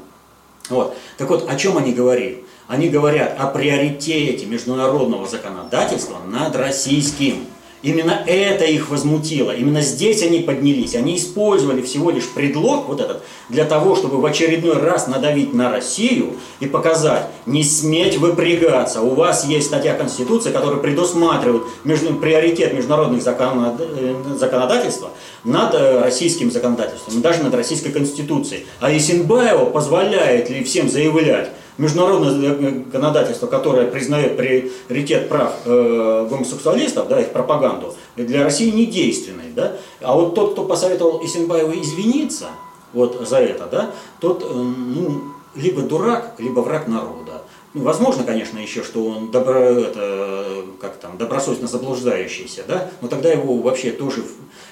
Вот. Так вот, о чем они говорили? Они говорят о приоритете международного законодательства над российским. Именно это их возмутило, именно здесь они поднялись, они использовали всего лишь предлог вот этот для того, чтобы в очередной раз надавить на Россию и показать, не сметь выпрягаться, у вас есть статья Конституции, которая предусматривает между, приоритет международных закон, э, законодательства над э, российским законодательством, даже над Российской Конституцией. А Исенбаева позволяет ли всем заявлять, международное законодательство, которое признает приоритет прав э, гомосексуалистов, да, их пропаганду, для России не действенной. Да? А вот тот, кто посоветовал Исенбаеву извиниться вот за это, да, тот э, ну, либо дурак, либо враг народа. Ну, возможно, конечно, еще, что он добро, это, как там, добросовестно заблуждающийся, да? но тогда его вообще тоже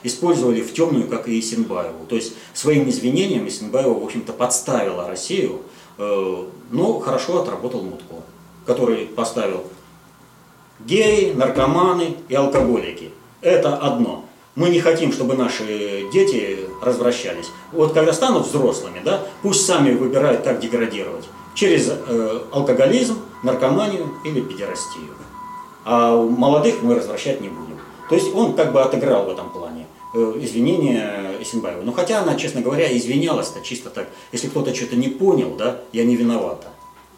использовали в темную, как и Исенбаеву. То есть своим извинением Исенбаева, в общем-то, подставила Россию, Э, но хорошо отработал Мутко, который поставил геи, наркоманы и алкоголики. Это одно. Мы не хотим, чтобы наши дети развращались. Вот когда станут взрослыми, да, пусть сами выбирают, как деградировать. Через э, алкоголизм, наркоманию или педерастию. А молодых мы развращать не будем. То есть он как бы отыграл в этом плане. Э, извинения Исенбаева. Но хотя она, честно говоря, извинялась-то чисто так. Если кто-то что-то не понял, да, я не виновата.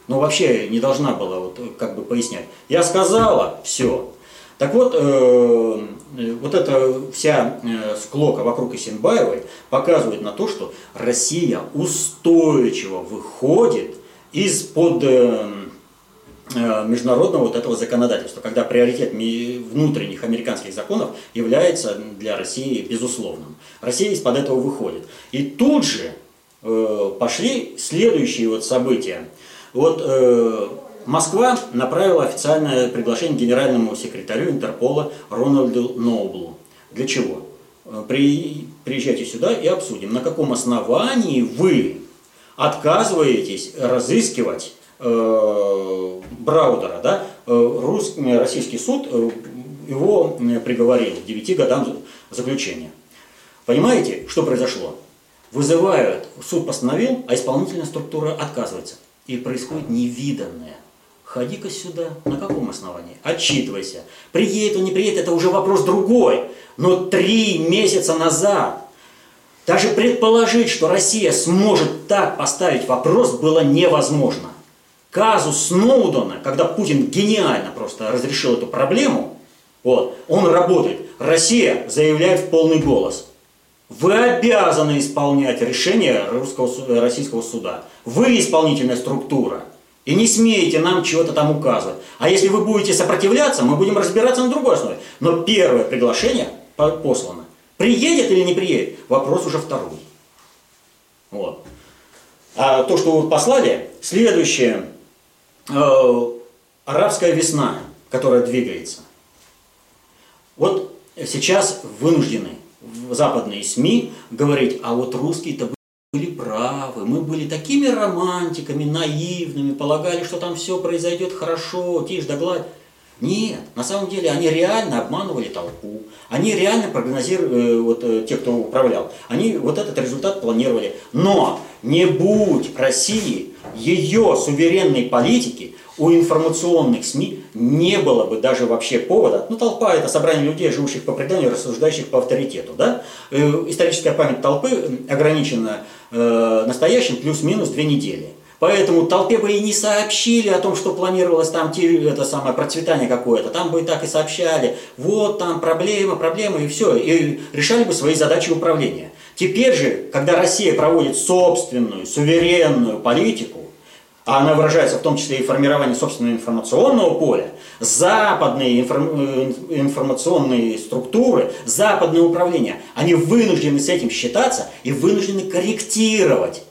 Но вообще не должна была вот как бы пояснять. Я сказала, все. Так вот, э, вот эта вся э, склока вокруг Исенбаевой показывает на то, что Россия устойчиво выходит из-под э, Э, международного вот этого законодательства, когда приоритет внутренних американских законов является для России безусловным. Россия из-под этого выходит. И тут же э, пошли следующие вот события. Вот э, Москва направила официальное приглашение генеральному секретарю Интерпола Рональду Ноублу. Для чего? Э, при, приезжайте сюда и обсудим, на каком основании вы отказываетесь разыскивать Э, Браудера, да, э, русский, российский суд э, его приговорил к 9 годам заключения. Понимаете, что произошло? Вызывают, суд постановил, а исполнительная структура отказывается. И происходит невиданное. Ходи-ка сюда. На каком основании? Отчитывайся. Приедет он, не приедет, это уже вопрос другой. Но три месяца назад даже предположить, что Россия сможет так поставить вопрос, было невозможно казус Сноудена, когда Путин гениально просто разрешил эту проблему, вот, он работает. Россия заявляет в полный голос. Вы обязаны исполнять решение русского, российского суда. Вы исполнительная структура. И не смеете нам чего-то там указывать. А если вы будете сопротивляться, мы будем разбираться на другой основе. Но первое приглашение послано. Приедет или не приедет, вопрос уже второй. Вот. А то, что вы послали, следующее – арабская весна, которая двигается. Вот сейчас вынуждены западные СМИ говорить, а вот русские-то были правы, мы были такими романтиками, наивными, полагали, что там все произойдет хорошо, тишь да гладь. Нет, на самом деле они реально обманывали толпу, они реально прогнозировали, э, вот э, те, кто управлял, они вот этот результат планировали. Но не будь России ее суверенной политики, у информационных СМИ не было бы даже вообще повода, ну толпа это собрание людей, живущих по преданию, рассуждающих по авторитету, да? Э, историческая память толпы ограничена э, настоящим плюс-минус две недели. Поэтому толпе бы и не сообщили о том, что планировалось там это самое процветание какое-то. Там бы и так и сообщали, вот там проблема, проблема и все. И решали бы свои задачи управления. Теперь же, когда Россия проводит собственную, суверенную политику, а она выражается в том числе и формировании собственного информационного поля, западные информ, информационные структуры, западное управление, они вынуждены с этим считаться и вынуждены корректировать.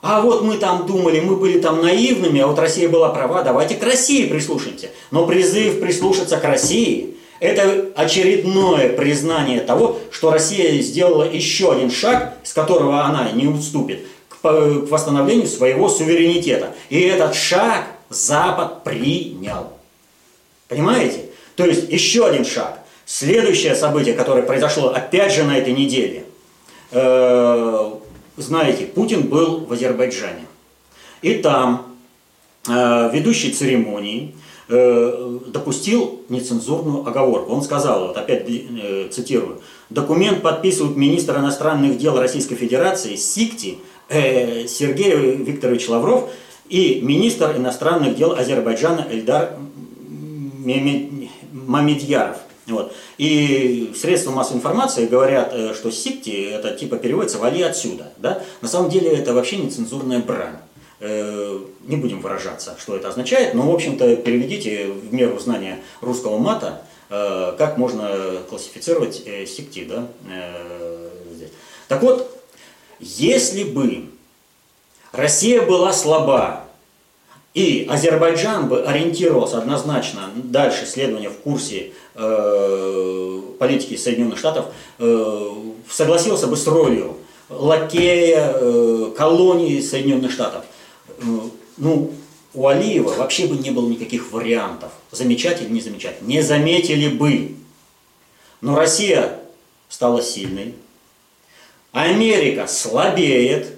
А вот мы там думали, мы были там наивными, а вот Россия была права, давайте к России прислушаемся. Но призыв прислушаться к России – это очередное признание того, что Россия сделала еще один шаг, с которого она не уступит – к восстановлению своего суверенитета. И этот шаг Запад принял. Понимаете? То есть еще один шаг. Следующее событие, которое произошло опять же на этой неделе. Э, знаете, Путин был в Азербайджане. И там э, ведущий церемонии э, допустил нецензурную оговорку. Он сказал, вот опять цитирую, документ подписывают министр иностранных дел Российской Федерации Сикти – Сергей Викторович Лавров и министр иностранных дел Азербайджана Эльдар Мамедьяров. Вот. И средства массовой информации говорят, э, что сикти это типа переводится «вали отсюда». Да? На самом деле это вообще нецензурная брань. Э, не будем выражаться, что это означает, но, в общем-то, переведите в меру знания русского мата, э, как можно классифицировать сикти. Да? Так вот, если бы Россия была слаба, и Азербайджан бы ориентировался однозначно дальше следования в курсе э, политики Соединенных Штатов, э, согласился бы с ролью лакея э, колонии Соединенных Штатов. Э, ну, у Алиева вообще бы не было никаких вариантов, замечать или не замечать. Не заметили бы. Но Россия стала сильной, Америка слабеет,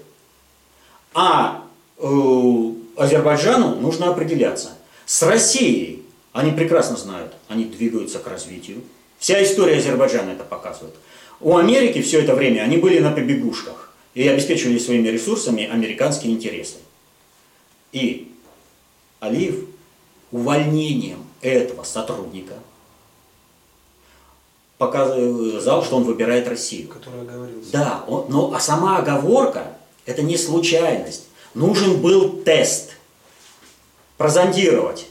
а э, Азербайджану нужно определяться. С Россией они прекрасно знают, они двигаются к развитию. Вся история Азербайджана это показывает. У Америки все это время они были на побегушках и обеспечивали своими ресурсами американские интересы. И Алиев увольнением этого сотрудника – показал, что он выбирает Россию. Который оговорился. Да, он, но а сама оговорка – это не случайность. Нужен был тест. Прозондировать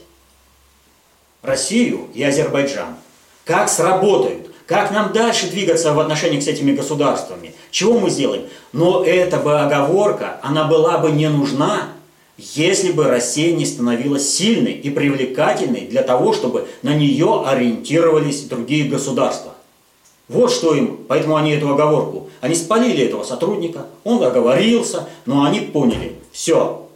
Россию и Азербайджан. Как сработают, как нам дальше двигаться в отношении с этими государствами, чего мы сделаем. Но эта бы оговорка, она была бы не нужна, если бы Россия не становилась сильной и привлекательной для того, чтобы на нее ориентировались другие государства. Вот что им, поэтому они эту оговорку, они спалили этого сотрудника, он оговорился, но они поняли, все,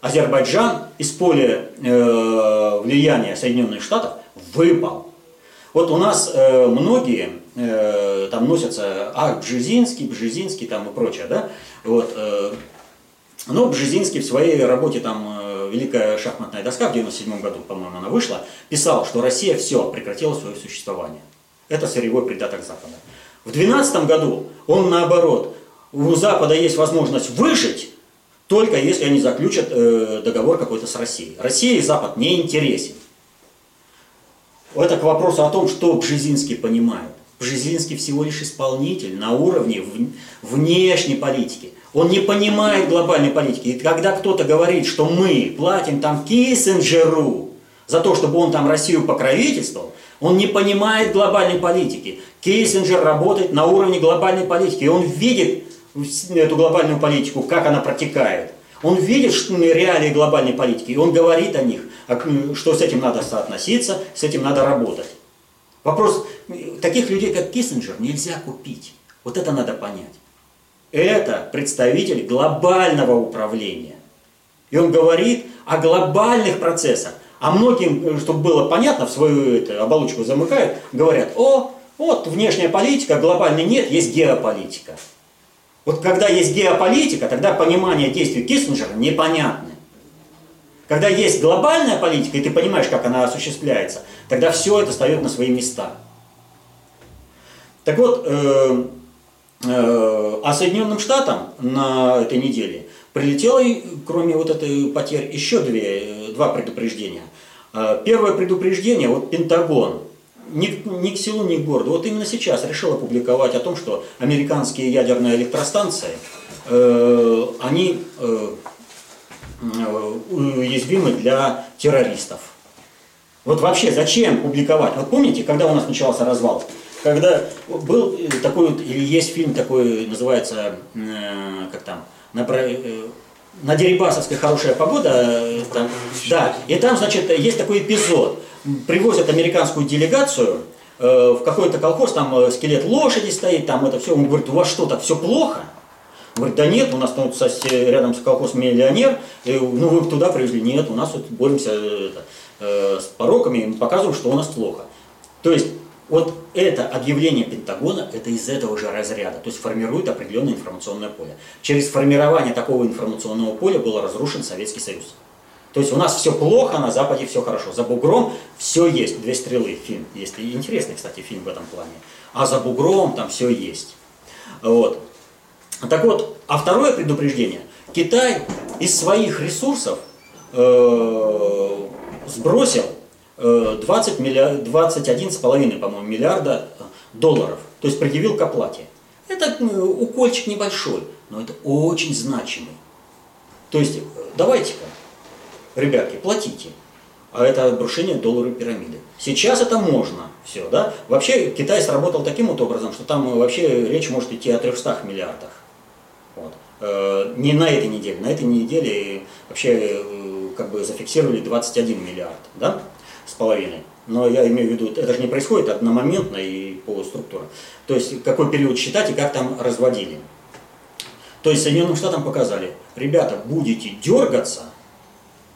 Азербайджан из поля э, влияния Соединенных Штатов выпал. Вот у нас э, многие э, там носятся, а, Бжезинский, Бжезинский там и прочее, да, вот, э, но Бжезинский в своей работе там э, «Великая шахматная доска» в 97 году, по-моему, она вышла, писал, что Россия все, прекратила свое существование. Это сырьевой придаток Запада. В 2012 году он наоборот, у Запада есть возможность выжить, только если они заключат э, договор какой-то с Россией. Россия и Запад не интересен. Это к вопросу о том, что Бжезинский понимает. Бжезинский всего лишь исполнитель на уровне внешней политики. Он не понимает глобальной политики. И когда кто-то говорит, что мы платим там Киссинджеру за то, чтобы он там Россию покровительствовал, он не понимает глобальной политики. Кейсинджер работает на уровне глобальной политики, и он видит эту глобальную политику, как она протекает. Он видит реалии глобальной политики, и он говорит о них, что с этим надо соотноситься, с этим надо работать. Вопрос, таких людей, как Киссинджер, нельзя купить. Вот это надо понять. Это представитель глобального управления. И он говорит о глобальных процессах, а многим, э, чтобы было понятно, в свою это, оболочку замыкают, говорят, о, вот внешняя политика, глобальной нет, есть геополитика. Вот когда есть геополитика, тогда понимание действий Киссинджера непонятны. Когда есть глобальная политика, и ты понимаешь, как она осуществляется, тогда все это встает на свои места. Так вот, э, э, а Соединенным Штатам на этой неделе прилетело, кроме вот этой потерь, еще две, два предупреждения. Э, первое предупреждение, вот Пентагон, ни, ни к селу, ни к городу, вот именно сейчас решил опубликовать о том, что американские ядерные электростанции, э, они э, уязвимы для террористов. Вот вообще зачем публиковать? Вот помните, когда у нас начался развал? Когда был такой вот, или есть фильм такой, называется, э, как там, на, э, на Дерибасовской хорошая погода, э, там, да, и там, значит, есть такой эпизод. Привозят американскую делегацию э, в какой-то колхоз, там э, скелет лошади стоит, там это все. Он говорит, у вас что, так все плохо? Говорит, да нет, у нас там вот рядом с колхозом миллионер, и, ну вы туда привезли, нет, у нас вот боремся это, э, с пороками, мы показываем, что у нас плохо. То есть вот это объявление Пентагона, это из этого же разряда, то есть формирует определенное информационное поле. Через формирование такого информационного поля был разрушен Советский Союз. То есть у нас все плохо, на Западе все хорошо. За бугром все есть. Две стрелы фильм есть. Интересный, кстати, фильм в этом плане. А за бугром там все есть. Вот. Так вот, а второе предупреждение. Китай из своих ресурсов э, сбросил 20 миллиард, 21,5, по-моему, миллиарда долларов. То есть предъявил к оплате. Это э, укольчик небольшой, но это очень значимый. То есть давайте-ка, ребятки, платите. А это обрушение долларовой пирамиды. Сейчас это можно все, да? Вообще Китай сработал таким вот образом, что там вообще речь может идти о 300 миллиардах. Вот. Э, не на этой неделе, на этой неделе вообще э, как бы зафиксировали 21 миллиард, да, с половиной. Но я имею в виду, это же не происходит одномоментно и по структуре. То есть какой период считать и как там разводили. То есть Соединенным Штатам показали, ребята, будете дергаться,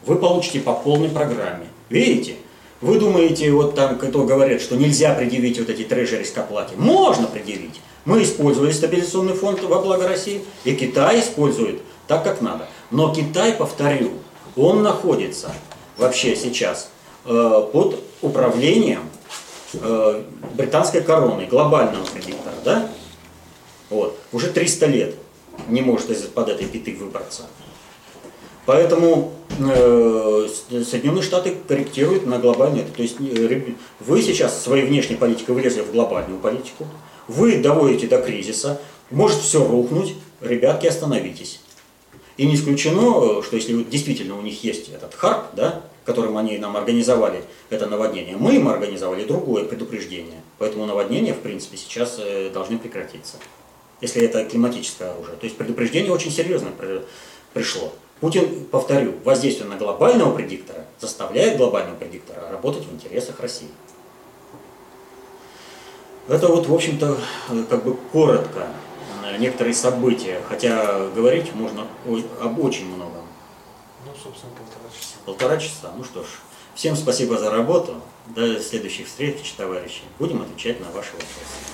вы получите по полной программе. Видите? Вы думаете, вот там кто говорит, что нельзя предъявить вот эти трежерис к оплате. Можно предъявить. Мы использовали стабилизационный фонд во благо России, и Китай использует так, как надо. Но Китай, повторю, он находится вообще сейчас под управлением э, британской короны, глобального предиктора, да? Вот, уже 300 лет не может из-под этой пяты выбраться. Поэтому э, Соединенные Штаты корректируют на глобальное. То есть э, вы сейчас своей внешней политикой влезли в глобальную политику, вы доводите до кризиса, может все рухнуть, ребятки, остановитесь. И не исключено, что если действительно у них есть этот харп, да, которым они нам организовали это наводнение, мы им организовали другое предупреждение. Поэтому наводнения, в принципе, сейчас э, должны прекратиться. Если это климатическое оружие. То есть предупреждение очень серьезно пришло. Путин, повторю, воздействие на глобального предиктора заставляет глобального предиктора работать в интересах России. Это вот, в общем-то, как бы коротко некоторые события, хотя говорить можно об очень многом. Ну, собственно, часа. Полтора часа. Ну что ж, всем спасибо за работу. До следующих встреч, товарищи. Будем отвечать на ваши вопросы.